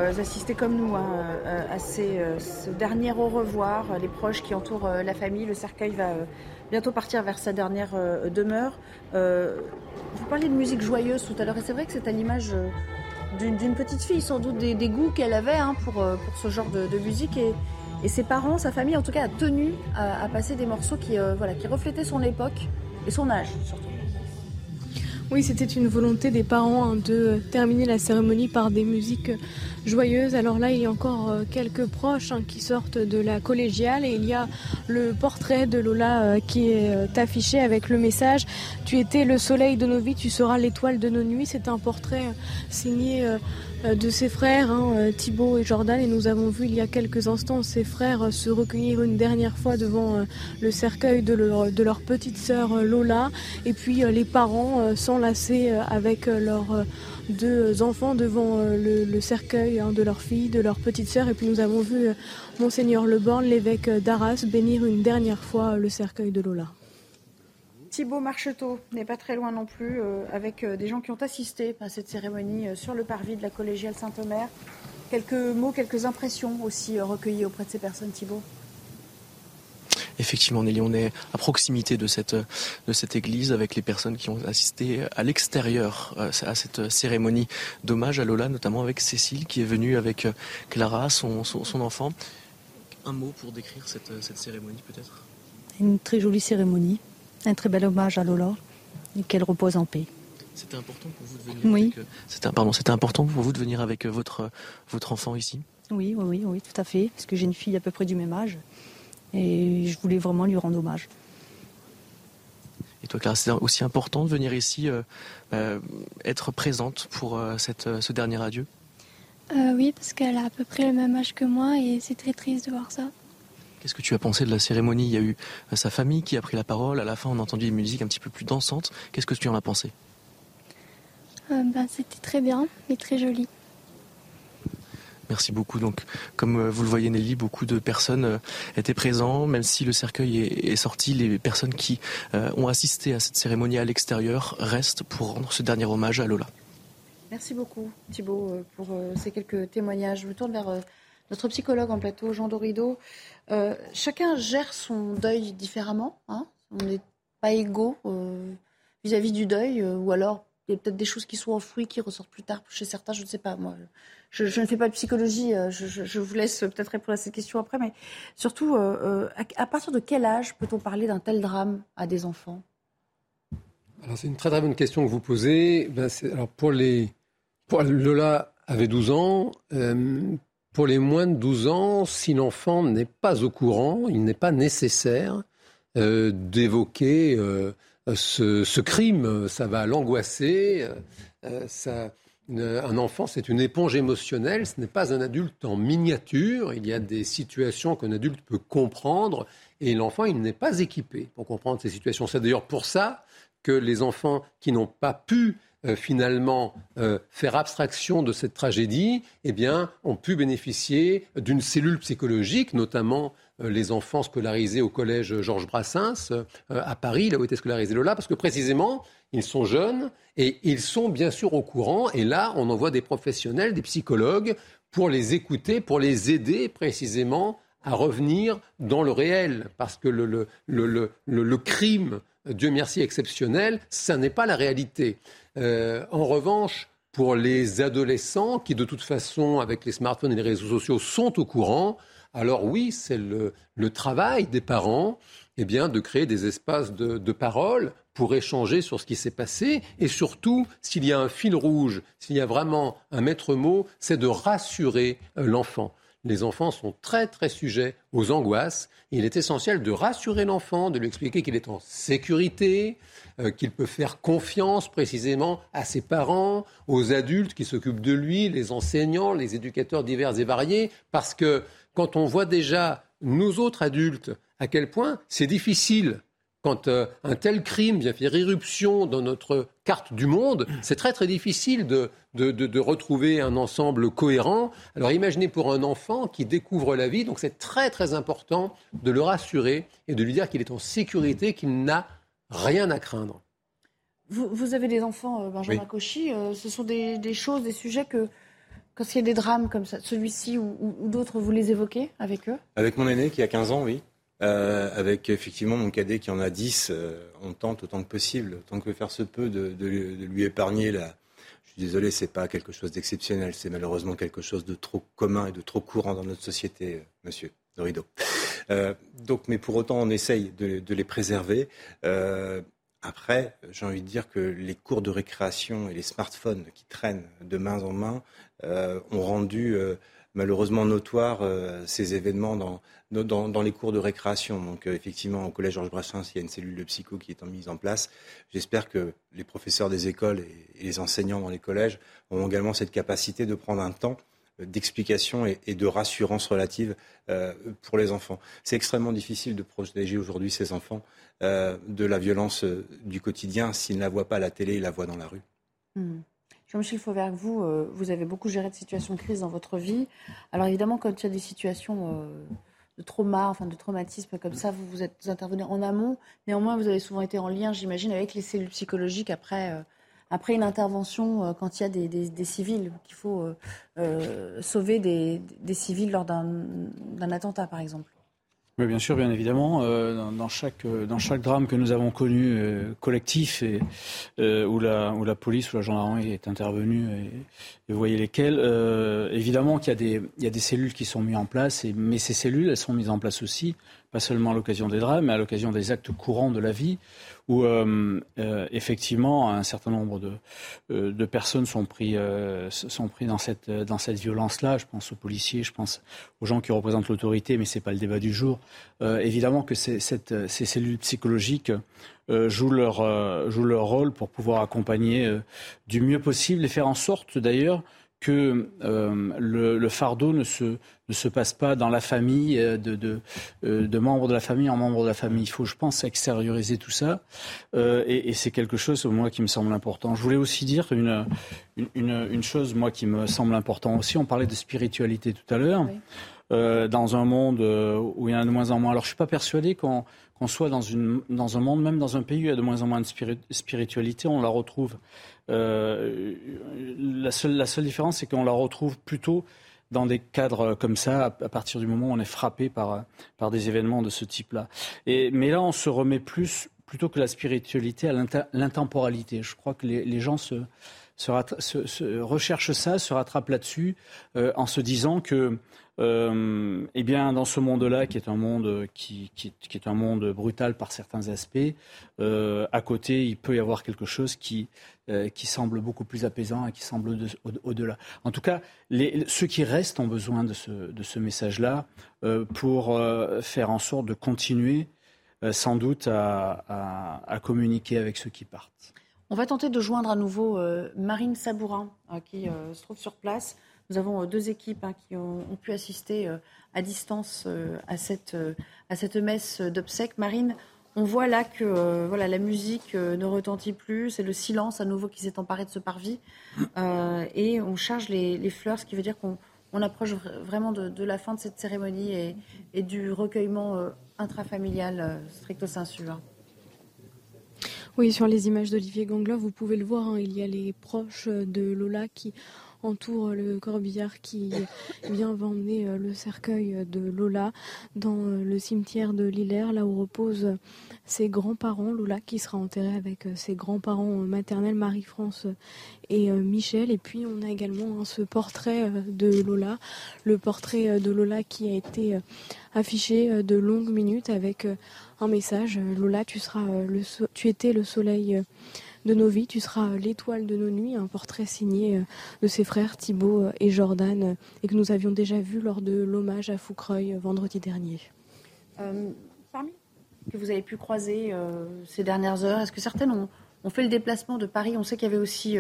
Euh, assistez comme nous hein, euh, à ce dernier au revoir, les proches qui entourent la famille. Le cercueil va bientôt partir vers sa dernière demeure. vous parliez de musique joyeuse tout à l'heure et c'est vrai que c'est à l'image d'une petite fille, sans doute des, goûts qu'elle avait hein, pour, ce genre de, musique. Et, ses parents, sa famille en tout cas, a tenu à, passer des morceaux qui, qui reflétaient son époque et son âge surtout. Oui, c'était une volonté des parents hein, de terminer la cérémonie par des musiques joyeuses. Alors là, il y a encore euh, quelques proches hein, qui sortent de la collégiale et il y a le portrait de Lola euh, qui est euh, affiché avec le message Tu étais le soleil de nos vies, tu seras l'étoile de nos nuits. C'est un portrait signé de ses frères, hein, euh, Thibaut et Jordan, et nous avons vu il y a quelques instants ses frères euh, se recueillir une dernière fois devant le cercueil de leur, petite sœur Lola, et puis les parents s'enlacer avec leurs deux enfants devant le, cercueil hein, de leur fille, de leur petite sœur, et puis nous avons vu Monseigneur Leborn, l'évêque d'Arras, bénir une dernière fois le cercueil de Lola. Thibaut Marcheteau n'est pas très loin non plus, euh, avec euh, des gens qui ont assisté à cette cérémonie euh, sur le parvis de la collégiale Saint-Omer. Quelques mots, quelques impressions aussi recueillies auprès de ces personnes, Thibaut Effectivement, Nelly, on est à proximité de cette, de cette église avec les personnes qui ont assisté à l'extérieur à cette cérémonie d'hommage à Lola, notamment avec Cécile qui est venue avec Clara, son, son, enfant. Un mot pour décrire cette, cette cérémonie peut-être? Une très jolie cérémonie un très bel hommage à Lola et qu'elle repose en paix. C'était important pour vous de venir oui. avec, euh, pardon, c'était important pour vous de venir avec euh, votre, votre enfant ici? Oui, oui, oui, oui, tout à fait, parce que j'ai une fille à peu près du même âge et je voulais vraiment lui rendre hommage. Et toi, Clara, c'est aussi important de venir ici, euh, être présente pour cette, ce dernier adieu Oui, parce qu'elle a à peu près le même âge que moi et c'est très triste de voir ça. Qu'est-ce que tu as pensé de la cérémonie? Il y a eu euh, sa famille qui a pris la parole. À la fin, on a entendu une musique un petit peu plus dansante. Qu'est-ce que tu en as pensé? Euh, ben, C'était très bien et très joli. Merci beaucoup. Donc, comme euh, vous le voyez, Nelly, beaucoup de personnes étaient présentes, même si le cercueil est, sorti. Les personnes qui ont assisté à cette cérémonie à l'extérieur restent pour rendre ce dernier hommage à Lola. Merci beaucoup, Thibault, pour ces quelques témoignages. Je me tourne vers notre psychologue en plateau, Jean Dorido. Euh, chacun gère son deuil différemment. Hein. on n'est pas égaux euh, vis-à-vis du deuil, euh, ou alors il y a peut-être des choses qui sont enfouies, qui ressortent plus tard chez certains, je ne sais pas. Moi, je, ne fais pas de psychologie, je, vous laisse peut-être répondre à cette question après, mais surtout, à, partir de quel âge peut-on parler d'un tel drame à des enfants? C'est une très très bonne question que vous posez. Ben, alors pour les, Lola avait 12 ans. Pour les moins de 12 ans, si l'enfant n'est pas au courant, il n'est pas nécessaire euh, d'évoquer euh, ce, crime. Ça va l'angoisser. Euh, un enfant, c'est une éponge émotionnelle. Ce n'est pas un adulte en miniature. Il y a des situations qu'un adulte peut comprendre. Et l'enfant, il n'est pas équipé pour comprendre ces situations. C'est d'ailleurs pour ça que les enfants qui n'ont pas pu euh, finalement euh, faire abstraction de cette tragédie, eh bien, ont pu bénéficier d'une cellule psychologique, notamment euh, les enfants scolarisés au collège Georges Brassens à Paris, là où était scolarisé Lola, parce que précisément, ils sont jeunes et ils sont bien sûr au courant. Et là, on envoie des professionnels, des psychologues, pour les écouter, pour les aider précisément à revenir dans le réel, parce que le, le crime, Dieu merci, exceptionnel, ça n'est pas la réalité. Euh, en revanche, pour les adolescents qui, de toute façon, avec les smartphones et les réseaux sociaux, sont au courant, alors oui, c'est le, travail des parents eh bien, de créer des espaces de, parole pour échanger sur ce qui s'est passé. Et surtout, s'il y a un fil rouge, s'il y a vraiment un maître mot, c'est de rassurer euh, l'enfant les enfants sont très très sujets aux angoisses. Il est essentiel de rassurer l'enfant, de lui expliquer qu'il est en sécurité, euh, qu'il peut faire confiance précisément à ses parents, aux adultes qui s'occupent de lui, les enseignants, les éducateurs divers et variés, parce que quand on voit déjà nous autres adultes à quel point c'est difficile quand euh, un tel crime vient faire irruption dans notre carte du monde, c'est très très difficile de, de, retrouver un ensemble cohérent. Alors imaginez pour un enfant qui découvre la vie, donc c'est très très important de le rassurer et de lui dire qu'il est en sécurité, qu'il n'a rien à craindre. Vous, avez des enfants, Benjamin Cauchy. ce sont des, choses, des sujets que, quand il y a des drames comme ça, celui-ci ou, ou d'autres, vous les évoquez avec eux? Avec mon aîné qui a 15 ans, oui. Euh, avec effectivement mon cadet qui en a 10, euh, on tente autant que possible, autant que faire se peut, de, lui épargner. Je suis désolé, c'est pas quelque chose d'exceptionnel, c'est malheureusement quelque chose de trop commun et de trop courant dans notre société, euh, monsieur Dorido. donc, mais pour autant, on essaye de, les préserver. après, j'ai envie de dire que les cours de récréation et les smartphones qui traînent de main en main ont rendu malheureusement notoires ces événements dans, dans, les cours de récréation. Donc euh, effectivement, au collège Georges Brassens, il y a une cellule de psycho qui est en mise en place. J'espère que les professeurs des écoles et, les enseignants dans les collèges ont également cette capacité de prendre un temps euh, d'explication et, de rassurance relative euh, pour les enfants. C'est extrêmement difficile de protéger aujourd'hui ces enfants de la violence du quotidien s'ils ne la voient pas à la télé, ils la voient dans la rue. Hmm. Jean-Michel Fauvert, vous, vous avez beaucoup géré de situations de crise dans votre vie. Alors évidemment, quand il y a des situations de trauma, enfin de traumatisme comme ça, vous, vous êtes intervenu en amont. Néanmoins, vous avez souvent été en lien, j'imagine, avec les cellules psychologiques après, euh, après une intervention euh, quand il y a des, civils, qu'il faut euh, sauver des, des, civils lors d'un attentat, par exemple. Oui, bien sûr, bien évidemment. Euh, dans, chaque, euh, dans chaque drame que nous avons connu euh, collectif et où, la, où la police ou la gendarmerie est intervenue, et, vous voyez lesquels, évidemment qu'il y, a des, il y a des cellules qui sont mises en place, et, mais ces cellules, elles sont mises en place aussi, pas seulement à l'occasion des drames, mais à l'occasion des actes courants de la vie, où euh, euh, effectivement un certain nombre de, euh, de personnes sont pris, sont pris dans cette, dans cette violence-là. Je pense aux policiers, je pense aux gens qui représentent l'autorité, mais ce n'est pas le débat du jour. évidemment que ces, cette, ces cellules psychologiques jouent, leur, jouent leur rôle pour pouvoir accompagner du mieux possible et faire en sorte d'ailleurs que euh, le, fardeau ne se, ne se passe pas dans la famille, euh, de, de, euh, de, membres de la famille en membres de la famille. Il faut, je pense, extérioriser tout ça. et, et c'est quelque chose, moi, qui me semble important. Je voulais aussi dire une, une, une, chose, moi, qui me semble important aussi. On parlait de spiritualité tout à l'heure. dans un monde où il y en a de moins en moins. Alors, je ne suis pas persuadé qu'on qu'on soit dans, une, dans un monde, même dans un pays où il y a de moins en moins de spiritualité, on la retrouve. Euh, la, seule, différence, c'est qu'on la retrouve plutôt dans des cadres comme ça, à, partir du moment où on est frappé par, par des événements de ce type-là. mais là, on se remet plus, plutôt que la spiritualité, à l'intemporalité. Je crois que les, gens recherchent ça, se rattrapent là-dessus, euh, en se disant que euh, eh bien, dans ce monde-là, qui est un monde qui, est un monde brutal par certains aspects, à côté, il peut y avoir quelque chose qui, euh, qui semble beaucoup plus apaisant et qui semble au-delà. En tout cas, ceux qui restent ont besoin de ce, message-là pour faire en sorte de continuer, sans doute, à, communiquer avec ceux qui partent. On va tenter de joindre à nouveau Marine Sabourin, qui se trouve sur place. Nous avons euh, deux équipes hein, qui ont, pu assister euh, à distance euh, à, cette, à cette messe d'obsèques. Marine, on voit là que voilà, la musique ne retentit plus, c'est le silence à nouveau qui s'est emparé de ce parvis. et on charge les, fleurs, ce qui veut dire qu'on approche vraiment de, la fin de cette cérémonie et, et du recueillement intrafamilial stricto sensu. Hein. Oui, sur les images d'Olivier Gangloff, vous pouvez le voir, hein, il y a les proches de Lola qui entoure le corbillard qui vient emmener euh, le cercueil de Lola dans euh, le cimetière de Lillers, là où reposent ses grands-parents. Lola qui sera enterrée avec euh, ses grands-parents maternels, Marie-France et Michel. Et puis on a également hein, ce portrait de Lola, le portrait de Lola qui a été affiché de longues minutes avec un message. Lola, tu seras tu étais le soleil de nos vies. Tu seras l'étoile de nos nuits, un portrait signé euh, de ses frères Thibaut euh, et Jordan euh, et que nous avions déjà vu lors de l'hommage à Foucreuil vendredi dernier. parmi que vous avez pu croiser ces dernières heures, est-ce que certaines ont, fait le déplacement de Paris? On sait qu'il y avait aussi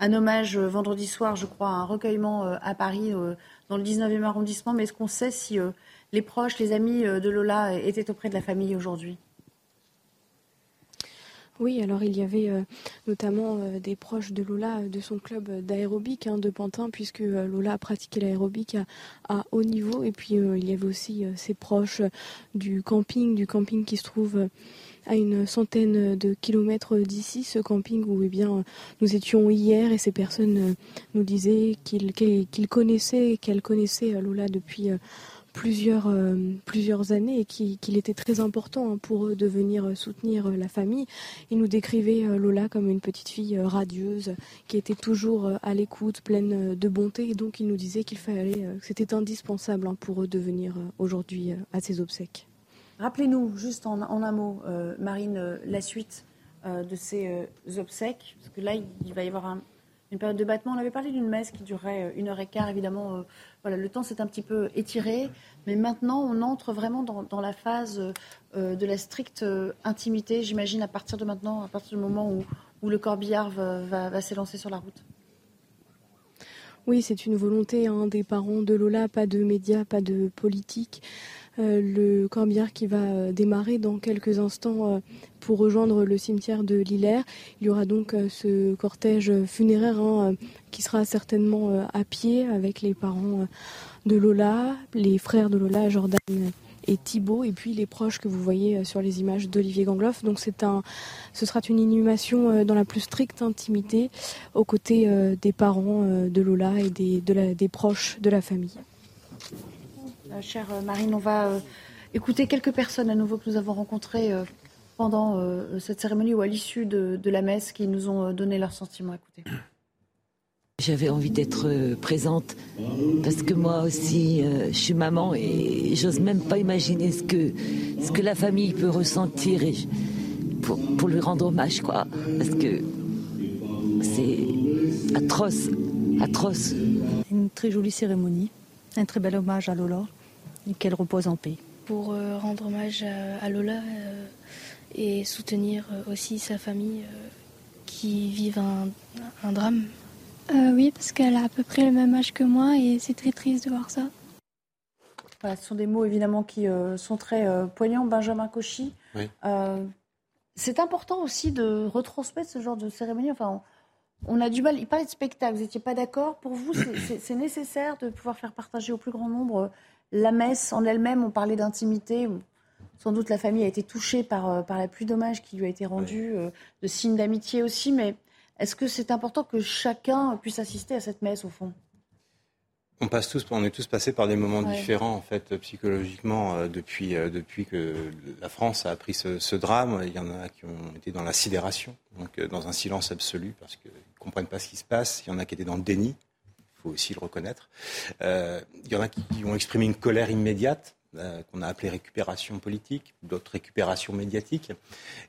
un hommage vendredi soir, je crois, un recueillement à Paris dans le 19e arrondissement. Mais est-ce qu'on sait si les proches, les amis de Lola étaient auprès de la famille aujourd'hui? Oui, alors il y avait euh, notamment euh, des proches de Lola de son club d'aérobic hein, de Pantin, puisque Lola a pratiqué l'aérobic à, haut niveau. Et puis il y avait aussi ses proches du camping, du camping qui se trouve à une centaine de kilomètres d'ici, ce camping où eh bien, nous étions hier et ces personnes nous disaient qu'ils connaissaient, qu'elles connaissaient Lola depuis plusieurs, euh, plusieurs années et qu'il était très important hein, pour eux de venir soutenir euh, la famille. Ils nous décrivaient euh, Lola comme une petite fille radieuse qui était toujours à l'écoute, pleine de bonté. Et donc ils nous disaient qu'il fallait, que c'était indispensable hein, pour eux de venir aujourd'hui à ces obsèques. Rappelez-nous juste en, un mot, Marine, la suite de ces obsèques, parce que là il va y avoir un, une période de battement. On avait parlé d'une messe qui durait euh, une heure et quart, évidemment. Euh, voilà, le temps s'est un petit peu étiré, mais maintenant on entre vraiment dans, la phase euh, de la stricte intimité. J'imagine à partir de maintenant, à partir du moment où, le corbillard va, va s'élancer sur la route. Oui, c'est une volonté hein, des parents de Lola, pas de médias, pas de politique. Euh, le corbillard qui va euh, démarrer dans quelques instants euh, pour rejoindre le cimetière de Lillers. Il y aura donc ce cortège funéraire hein, qui sera certainement à pied avec les parents de Lola, les frères de Lola, Jordan et Thibault, et puis les proches que vous voyez sur les images d'Olivier Gangloff. Donc ce sera une inhumation dans la plus stricte intimité aux côtés des parents de Lola et des proches de la famille. Euh, chère euh, Marine, on va euh, écouter quelques personnes à nouveau que nous avons rencontrées pendant cette cérémonie ou à l'issue de, la messe qui nous ont donné leurs sentiments. Écoutez. J'avais envie d'être présente parce que moi aussi, je suis maman et j'ose même pas imaginer ce que, ce que la famille peut ressentir et pour, pour lui rendre hommage, quoi. Parce que c'est atroce, atroce. Une très jolie cérémonie, un très bel hommage à Lola qu'elle repose en paix. Pour euh, rendre hommage à, Lola euh, et soutenir euh, aussi sa famille qui vivent un, drame. oui, parce qu'elle a à peu près le même âge que moi et c'est très triste de voir ça. ce sont des mots évidemment qui sont très poignants. Benjamin Cauchy. c'est important aussi de retransmettre ce genre de cérémonie. Enfin, on, a du mal. Il parlait de spectacle. Vous n'étiez pas d'accord Pour vous, c'est nécessaire de pouvoir faire partager au plus grand nombre la messe en elle-même, on parlait d'intimité. Sans doute la famille a été touchée par, euh, par la pluie d'hommage qui lui a été rendue, euh, de signes d'amitié aussi. Mais est-ce que c'est important que chacun puisse assister à cette messe au fond? On passe tous, on est tous passés par des moments différents en fait psychologiquement euh, depuis depuis que la France a appris ce, drame. Il y en a qui ont été dans la sidération, donc dans un silence absolu parce qu'ils ne comprennent pas ce qui se passe. Il y en a qui étaient dans le déni il faut aussi le reconnaître. Euh, il y en a qui, ont exprimé une colère immédiate, euh, qu'on a appelée récupération politique, d'autres récupération médiatique.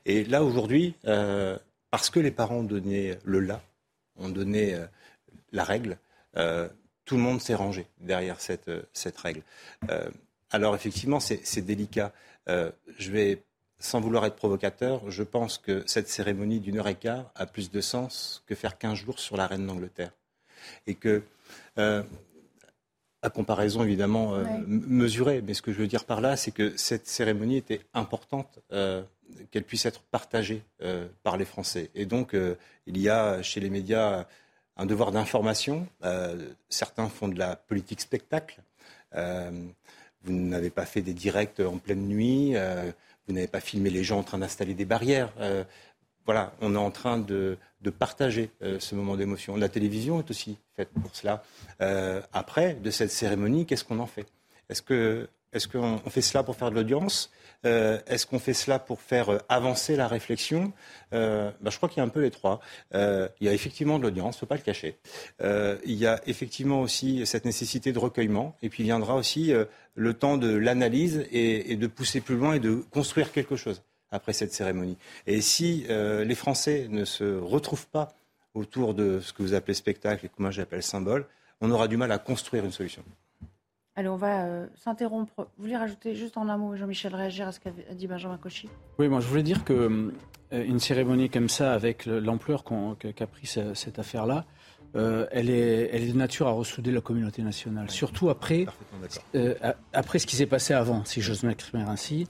Et là, aujourd'hui, euh, parce que les parents ont donné le là, ont donné la règle, tout le monde s'est rangé derrière cette, cette règle. alors effectivement, c'est délicat. je vais, sans vouloir être provocateur, je pense que cette cérémonie d'une heure et quart a plus de sens que faire 15 jours sur la reine d'Angleterre. Et que euh, à comparaison évidemment euh, mesurée. Mais ce que je veux dire par là, c'est que cette cérémonie était importante, euh, qu'elle puisse être partagée par les Français. Et donc, il y a chez les médias un devoir d'information. certains font de la politique spectacle. vous n'avez pas fait des directs en pleine nuit. vous n'avez pas filmé les gens en train d'installer des barrières voilà, on est en train de, partager euh, ce moment d'émotion. La télévision est aussi faite pour cela. Euh, après, de cette cérémonie, qu'est-ce qu'on en fait? Est-ce que est-ce qu'on fait cela pour faire de l'audience? Euh, Est-ce qu'on fait cela pour faire avancer la réflexion? Bah, Je crois qu'il y a un peu les trois. il y a effectivement de l'audience, il ne faut pas le cacher. il y a effectivement aussi cette nécessité de recueillement. Et puis viendra aussi le temps de l'analyse et, de pousser plus loin et de construire quelque chose après cette cérémonie. Et si euh, les Français ne se retrouvent pas autour de ce que vous appelez spectacle et que moi j'appelle symbole, on aura du mal à construire une solution. Allez, on va euh, s'interrompre. Vous voulez rajouter juste en un mot, Jean-Michel, réagir à ce qu'a dit Benjamin Cauchy? Oui, moi je voulais dire que euh, une cérémonie comme ça, avec l'ampleur qu'a pris cette affaire-là, elle, est, elle est de nature à ressouder la communauté nationale. Surtout après, après ce qui s'est passé avant, si j'ose m'exprimer ainsi.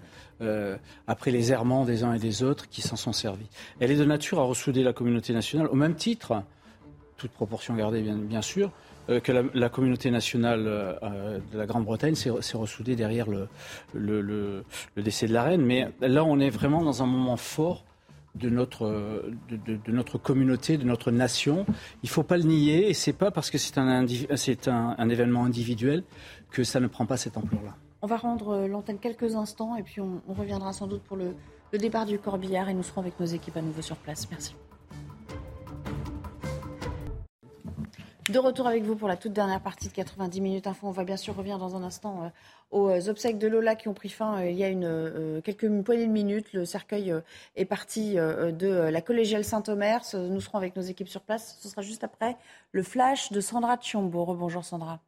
après les errements des uns et des autres qui s'en sont servis. Elle est de nature à ressouder la communauté nationale, au même titre, toute proportion gardée bien, bien sûr, euh, que la, communauté nationale euh, de la Grande-Bretagne s'est ressoudée derrière le, décès de la reine. Mais là, on est vraiment dans un moment fort de notre, communauté, de notre nation. Il ne faut pas le nier, et ce n'est pas parce que c'est un, événement individuel que ça ne prend pas cette ampleur-là. On va rendre euh, l'antenne quelques instants, et puis on, on reviendra sans doute pour le, le départ du corbillard, et nous serons avec nos équipes à nouveau sur place. Merci. De retour avec vous pour la toute dernière partie de 90 minutes info. On va bien sûr revenir dans un instant euh, aux euh, obsèques de Lola qui ont pris fin euh, il y a une, quelques poignées de minutes. Le cercueil est parti de la collégiale Saint-Omer. Nous serons avec nos équipes sur place. Ce sera juste après le flash de Sandra Tchiombo. Bonjour Sandra.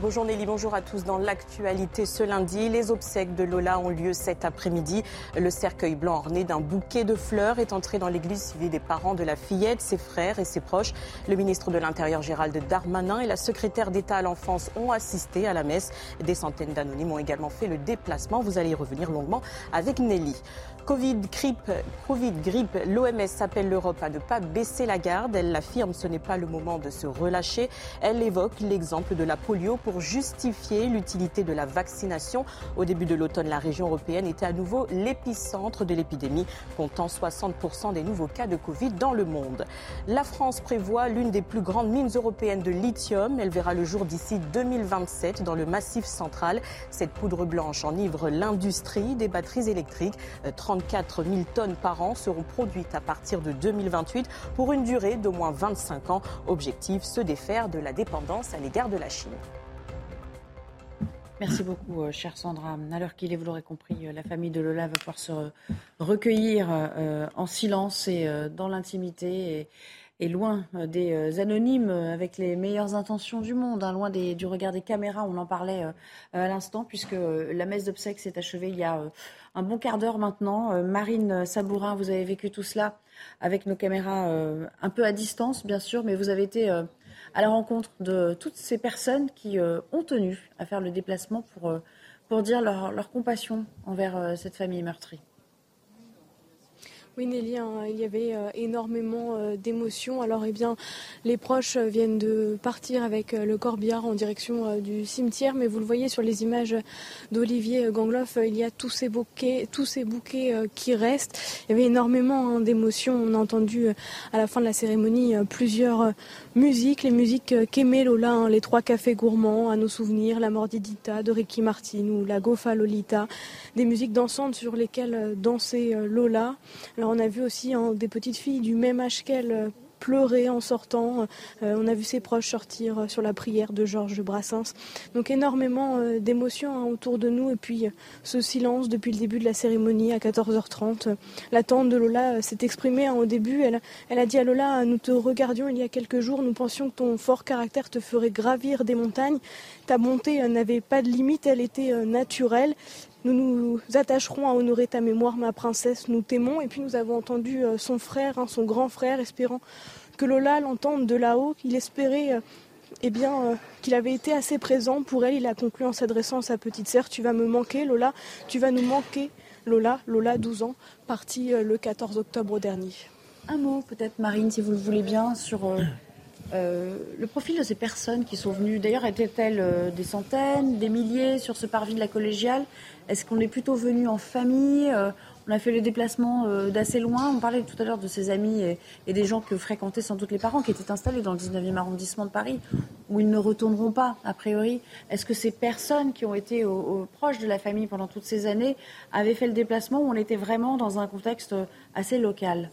Bonjour Nelly, bonjour à tous. Dans l'actualité ce lundi, les obsèques de Lola ont lieu cet après-midi. Le cercueil blanc orné d'un bouquet de fleurs est entré dans l'église suivi des parents de la fillette, ses frères et ses proches. Le ministre de l'Intérieur Gérald Darmanin et la secrétaire d'État à l'enfance ont assisté à la messe. Des centaines d'anonymes ont également fait le déplacement. Vous allez y revenir longuement avec Nelly. Covid, grippe, l'OMS appelle l'Europe à ne pas baisser la garde. Elle l'affirme, ce n'est pas le moment de se relâcher. Elle évoque l'exemple de la polio pour justifier l'utilité de la vaccination. Au début de l'automne, la région européenne était à nouveau l'épicentre de l'épidémie, comptant 60% des nouveaux cas de Covid dans le monde. La France prévoit l'une des plus grandes mines européennes de lithium. Elle verra le jour d'ici 2027 dans le massif central. Cette poudre blanche enivre l'industrie des batteries électriques. 34 000 tonnes par an seront produites à partir de 2028 pour une durée d'au moins 25 ans. Objectif, se défaire de la dépendance à l'égard de la Chine. Merci beaucoup, euh, chère Sandra. À l'heure qu'il est, vous l'aurez compris, euh, la famille de Lola va pouvoir se recueillir euh, en silence et dans l'intimité et, loin des anonymes avec les meilleures intentions du monde, hein, loin du regard des caméras. On en parlait à l'instant, puisque la messe d'obsèques s'est achevée il y a un bon quart d'heure maintenant. Euh, Marine Sabourin, vous avez vécu tout cela avec nos caméras euh, un peu à distance, bien sûr, mais vous avez été euh, à la rencontre de toutes ces personnes qui ont tenu à faire le déplacement pour, pour dire leur compassion envers cette famille meurtrie. Oui, Nelly, hein, il y avait euh, énormément euh, d'émotions. Alors, eh bien, les proches euh, viennent de partir avec le corbillard en direction du cimetière, mais vous le voyez sur les images d'Olivier Gangloff, il y a tous ces bouquets, tous ces bouquets qui restent. Il y avait énormément hein, d'émotions. On a entendu à la fin de la cérémonie plusieurs musiques, les musiques qu'aimait Lola, hein, les trois cafés gourmands, à nos souvenirs, la Mordidita de Ricky Martin ou la Gofa Lolita, des musiques dansantes sur lesquelles dansait Lola on a vu aussi hein, des petites filles du même âge qu'elle euh, pleurer en sortant. Euh, on a vu ses proches sortir euh, sur la prière de Georges Brassens. Donc énormément d'émotions hein, autour de nous. Et puis ce silence depuis le début de la cérémonie à 14h30. La tante de Lola s'est exprimée hein, au début. Elle, elle a dit à Lola, nous te regardions il y a quelques jours, nous pensions que ton fort caractère te ferait gravir des montagnes. Ta montée n'avait pas de limite, elle était naturelle. Nous nous attacherons à honorer ta mémoire, ma princesse, nous t'aimons. Et puis nous avons entendu euh, son frère, hein, son grand frère, espérant que Lola l'entende de là-haut. Il espérait euh, eh bien, euh, qu'il avait été assez présent pour elle. Il a conclu en s'adressant à sa petite sœur, tu vas me manquer, Lola, tu vas nous manquer. Lola, Lola, 12 ans, partie le 14 octobre dernier. Un mot peut-être, Marine, si vous le voulez bien, sur le profil de ces personnes qui sont venues. D'ailleurs, étaient-elles des centaines, des milliers sur ce parvis de la collégiale? Est-ce qu'on est plutôt venu en famille? Euh, On a fait le déplacement euh, d'assez loin. On parlait tout à l'heure de ses amis et, des gens que fréquentaient sans doute les parents qui étaient installés dans le 19e arrondissement de Paris, où ils ne retourneront pas, a priori. Est-ce que ces personnes qui ont été proches de la famille pendant toutes ces années avaient fait le déplacement ou on était vraiment dans un contexte assez local?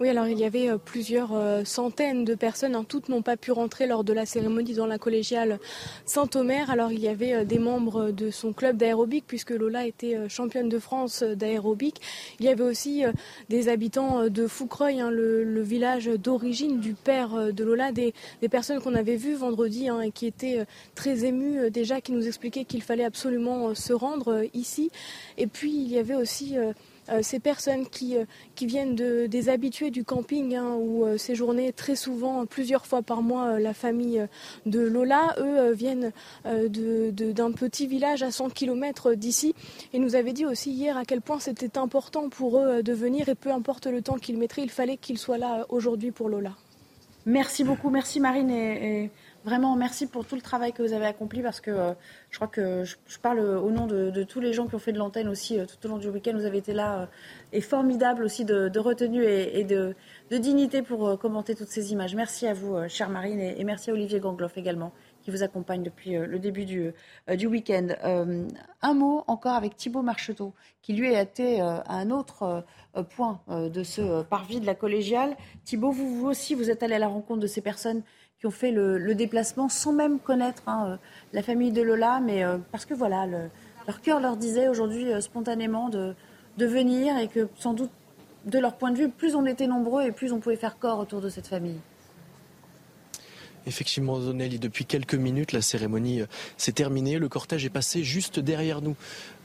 Oui, alors il y avait euh, plusieurs euh, centaines de personnes. Hein. Toutes n'ont pas pu rentrer lors de la cérémonie dans la collégiale Saint-Omer. Alors il y avait euh, des membres de son club d'aérobic, puisque Lola était championne de France d'aérobic. Il y avait aussi des habitants de Foucreuil, hein, le, village d'origine du père de Lola, des, personnes qu'on avait vues vendredi hein, et qui étaient très émues déjà, qui nous expliquaient qu'il fallait absolument se rendre ici. Et puis il y avait aussi ces personnes qui, qui viennent de, des habitués du camping, hein, où séjourner très souvent, plusieurs fois par mois, la famille de Lola, eux viennent d'un petit village à 100 km d'ici et nous avaient dit aussi hier à quel point c'était important pour eux de venir et peu importe le temps qu'ils mettraient, il fallait qu'ils soient là aujourd'hui pour Lola. Merci beaucoup, merci Marine et, vraiment merci pour tout le travail que vous avez accompli parce que euh, je crois que je, parle au nom de, tous les gens qui ont fait de l'antenne aussi euh, tout au long du week-end. Vous avez été là euh, et formidable aussi de, retenue et, de, dignité pour commenter toutes ces images. Merci à vous, chère Marine, et, merci à Olivier Gangloff également qui vous accompagne depuis le début du, week-end. un mot encore avec Thibault Marcheteau, qui lui a été à un autre point de ce parvis de la collégiale. Thibault, vous, aussi, vous êtes allé à la rencontre de ces personnes qui ont fait le, déplacement sans même connaître hein, euh, la famille de Lola, mais parce que voilà, leur cœur leur disait aujourd'hui spontanément de, de venir et que sans doute, de leur point de vue, plus on était nombreux et plus on pouvait faire corps autour de cette famille. Effectivement, Zonelli, depuis quelques minutes, la cérémonie s'est terminée. Le cortège est passé juste derrière nous.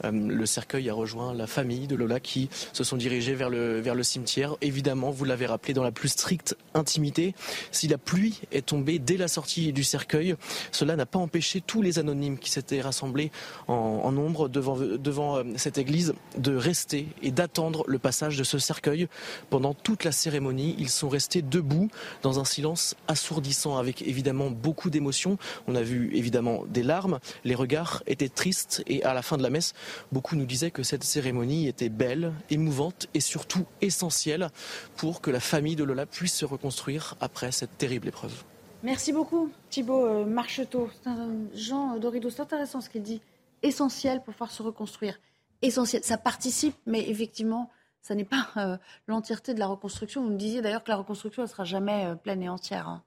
Euh, le cercueil a rejoint la famille de Lola qui se sont dirigés vers le, vers le cimetière. Évidemment, vous l'avez rappelé, dans la plus stricte intimité. Si la pluie est tombée dès la sortie du cercueil, cela n'a pas empêché tous les anonymes qui s'étaient rassemblés en, nombre devant, devant euh, cette église de rester et d'attendre le passage de ce cercueil. Pendant toute la cérémonie, ils sont restés debout dans un silence assourdissant avec évidemment beaucoup d'émotions. On a vu évidemment des larmes. Les regards étaient tristes et à la fin de la messe, Beaucoup nous disaient que cette cérémonie était belle, émouvante et surtout essentielle pour que la famille de Lola puisse se reconstruire après cette terrible épreuve. Merci beaucoup Thibault euh, Marcheteau. Jean Dorido, c'est intéressant ce qu'il dit. Essentiel pour pouvoir se reconstruire. Essentiel. Ça participe, mais effectivement, ça n'est pas euh, l'entièreté de la reconstruction. Vous me disiez d'ailleurs que la reconstruction ne sera jamais euh, pleine et entière. Hein.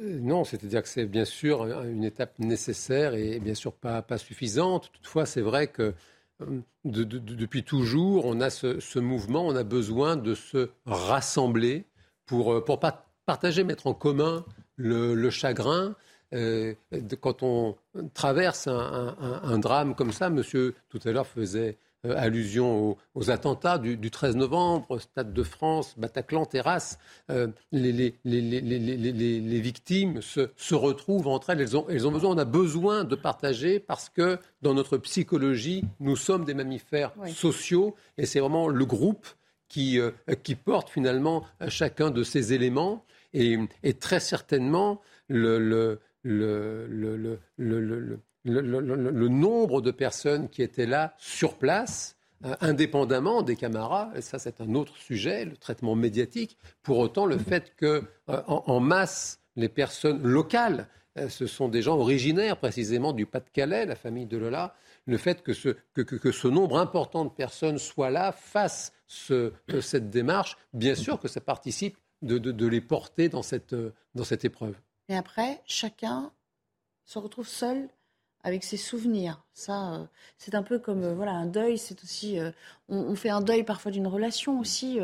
Non, c'est-à-dire que c'est bien sûr une étape nécessaire et bien sûr pas, pas suffisante. Toutefois, c'est vrai que depuis toujours, on a ce, mouvement, on a besoin de se rassembler pour, euh, pour partager, mettre en commun le, chagrin. Euh, quand on traverse un, drame comme ça, monsieur tout à l'heure faisait euh, allusion aux, attentats du, 13 novembre, Stade de France, Bataclan, Terrasse. Euh, les, victimes se, retrouvent entre elles. Elles ont, elles ont besoin, on a besoin de partager parce que dans notre psychologie, nous sommes des mammifères sociaux et c'est vraiment le groupe qui, euh, qui porte finalement chacun de ces éléments. Et, très certainement, le, le, le, le le, nombre de personnes qui étaient là sur place, euh, indépendamment des camarades, et ça c'est un autre sujet, le traitement médiatique, pour autant le fait que euh, en, masse, les personnes locales, euh, ce sont des gens originaires précisément du Pas-de-Calais, la famille de Lola, le fait que ce, que, ce nombre important de personnes soit là, fasse cette démarche, bien sûr que ça participe de, de les porter dans cette, dans cette épreuve. Et après, chacun se retrouve seul avec ses souvenirs. Ça, euh, c'est un peu comme euh, voilà un deuil. C'est aussi, euh, on, fait un deuil parfois d'une relation aussi.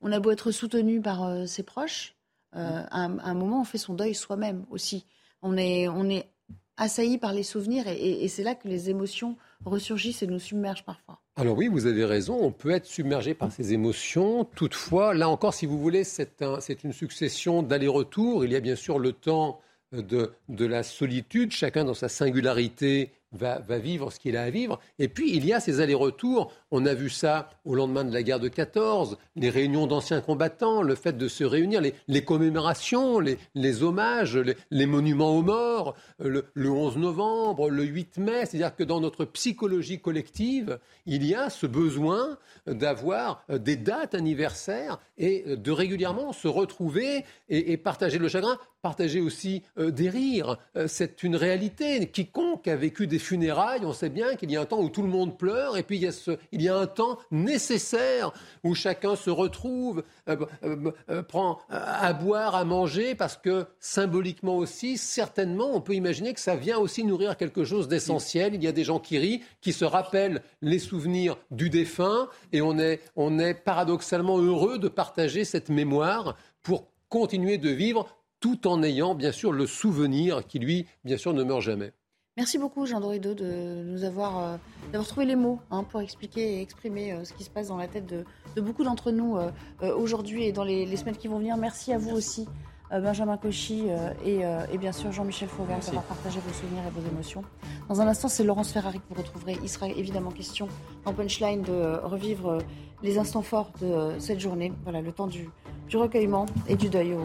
on a beau être soutenu par ses proches, à un, moment, on fait son deuil soi-même aussi. On est, on est assailli par les souvenirs et, c'est là que les émotions ressurgissent et nous submergent parfois. Alors oui, vous avez raison, on peut être submergé par ces émotions. Toutefois, là encore, si vous voulez, c'est un, une succession d'allers-retours. Il y a bien sûr le temps de, de, la solitude, chacun dans sa singularité va, vivre ce qu'il a à vivre. Et puis, il y a ces allers-retours. On a vu ça au lendemain de la guerre de 14, les réunions d'anciens combattants, le fait de se réunir, les, commémorations, les, hommages, les, monuments aux morts, le, 11 novembre, le 8 mai. C'est-à-dire que dans notre psychologie collective, il y a ce besoin d'avoir des dates anniversaires et de régulièrement se retrouver et, partager le chagrin, partager aussi euh, des rires. Euh, c'est une réalité. Quiconque a vécu des funérailles, on sait bien qu'il y a un temps où tout le monde pleure et puis il y a, ce, il y a un temps nécessaire où chacun se retrouve, euh, euh, euh, prend à boire, à manger, parce que symboliquement aussi, certainement, on peut imaginer que ça vient aussi nourrir quelque chose d'essentiel. Il y a des gens qui rient, qui se rappellent les souvenirs du défunt et on est, on est paradoxalement heureux de partager cette mémoire pour continuer de vivre tout en ayant bien sûr le souvenir qui lui, bien sûr, ne meurt jamais. Merci beaucoup, Jean Dorido, de nous avoir, d'avoir trouvé les mots hein, pour expliquer et exprimer ce qui se passe dans la tête de, beaucoup d'entre nous aujourd'hui et dans les, semaines qui vont venir. Merci à vous aussi. Benjamin Cauchy et, et, bien sûr Jean-Michel Fauvert d'avoir partagé vos souvenirs et vos émotions. Dans un instant, c'est Laurence Ferrari que vous retrouverez. Il sera évidemment question en punchline de revivre les instants forts de cette journée. Voilà, le temps du, du recueillement et du deuil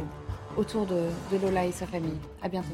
autour de, de Lola et sa famille. À bientôt.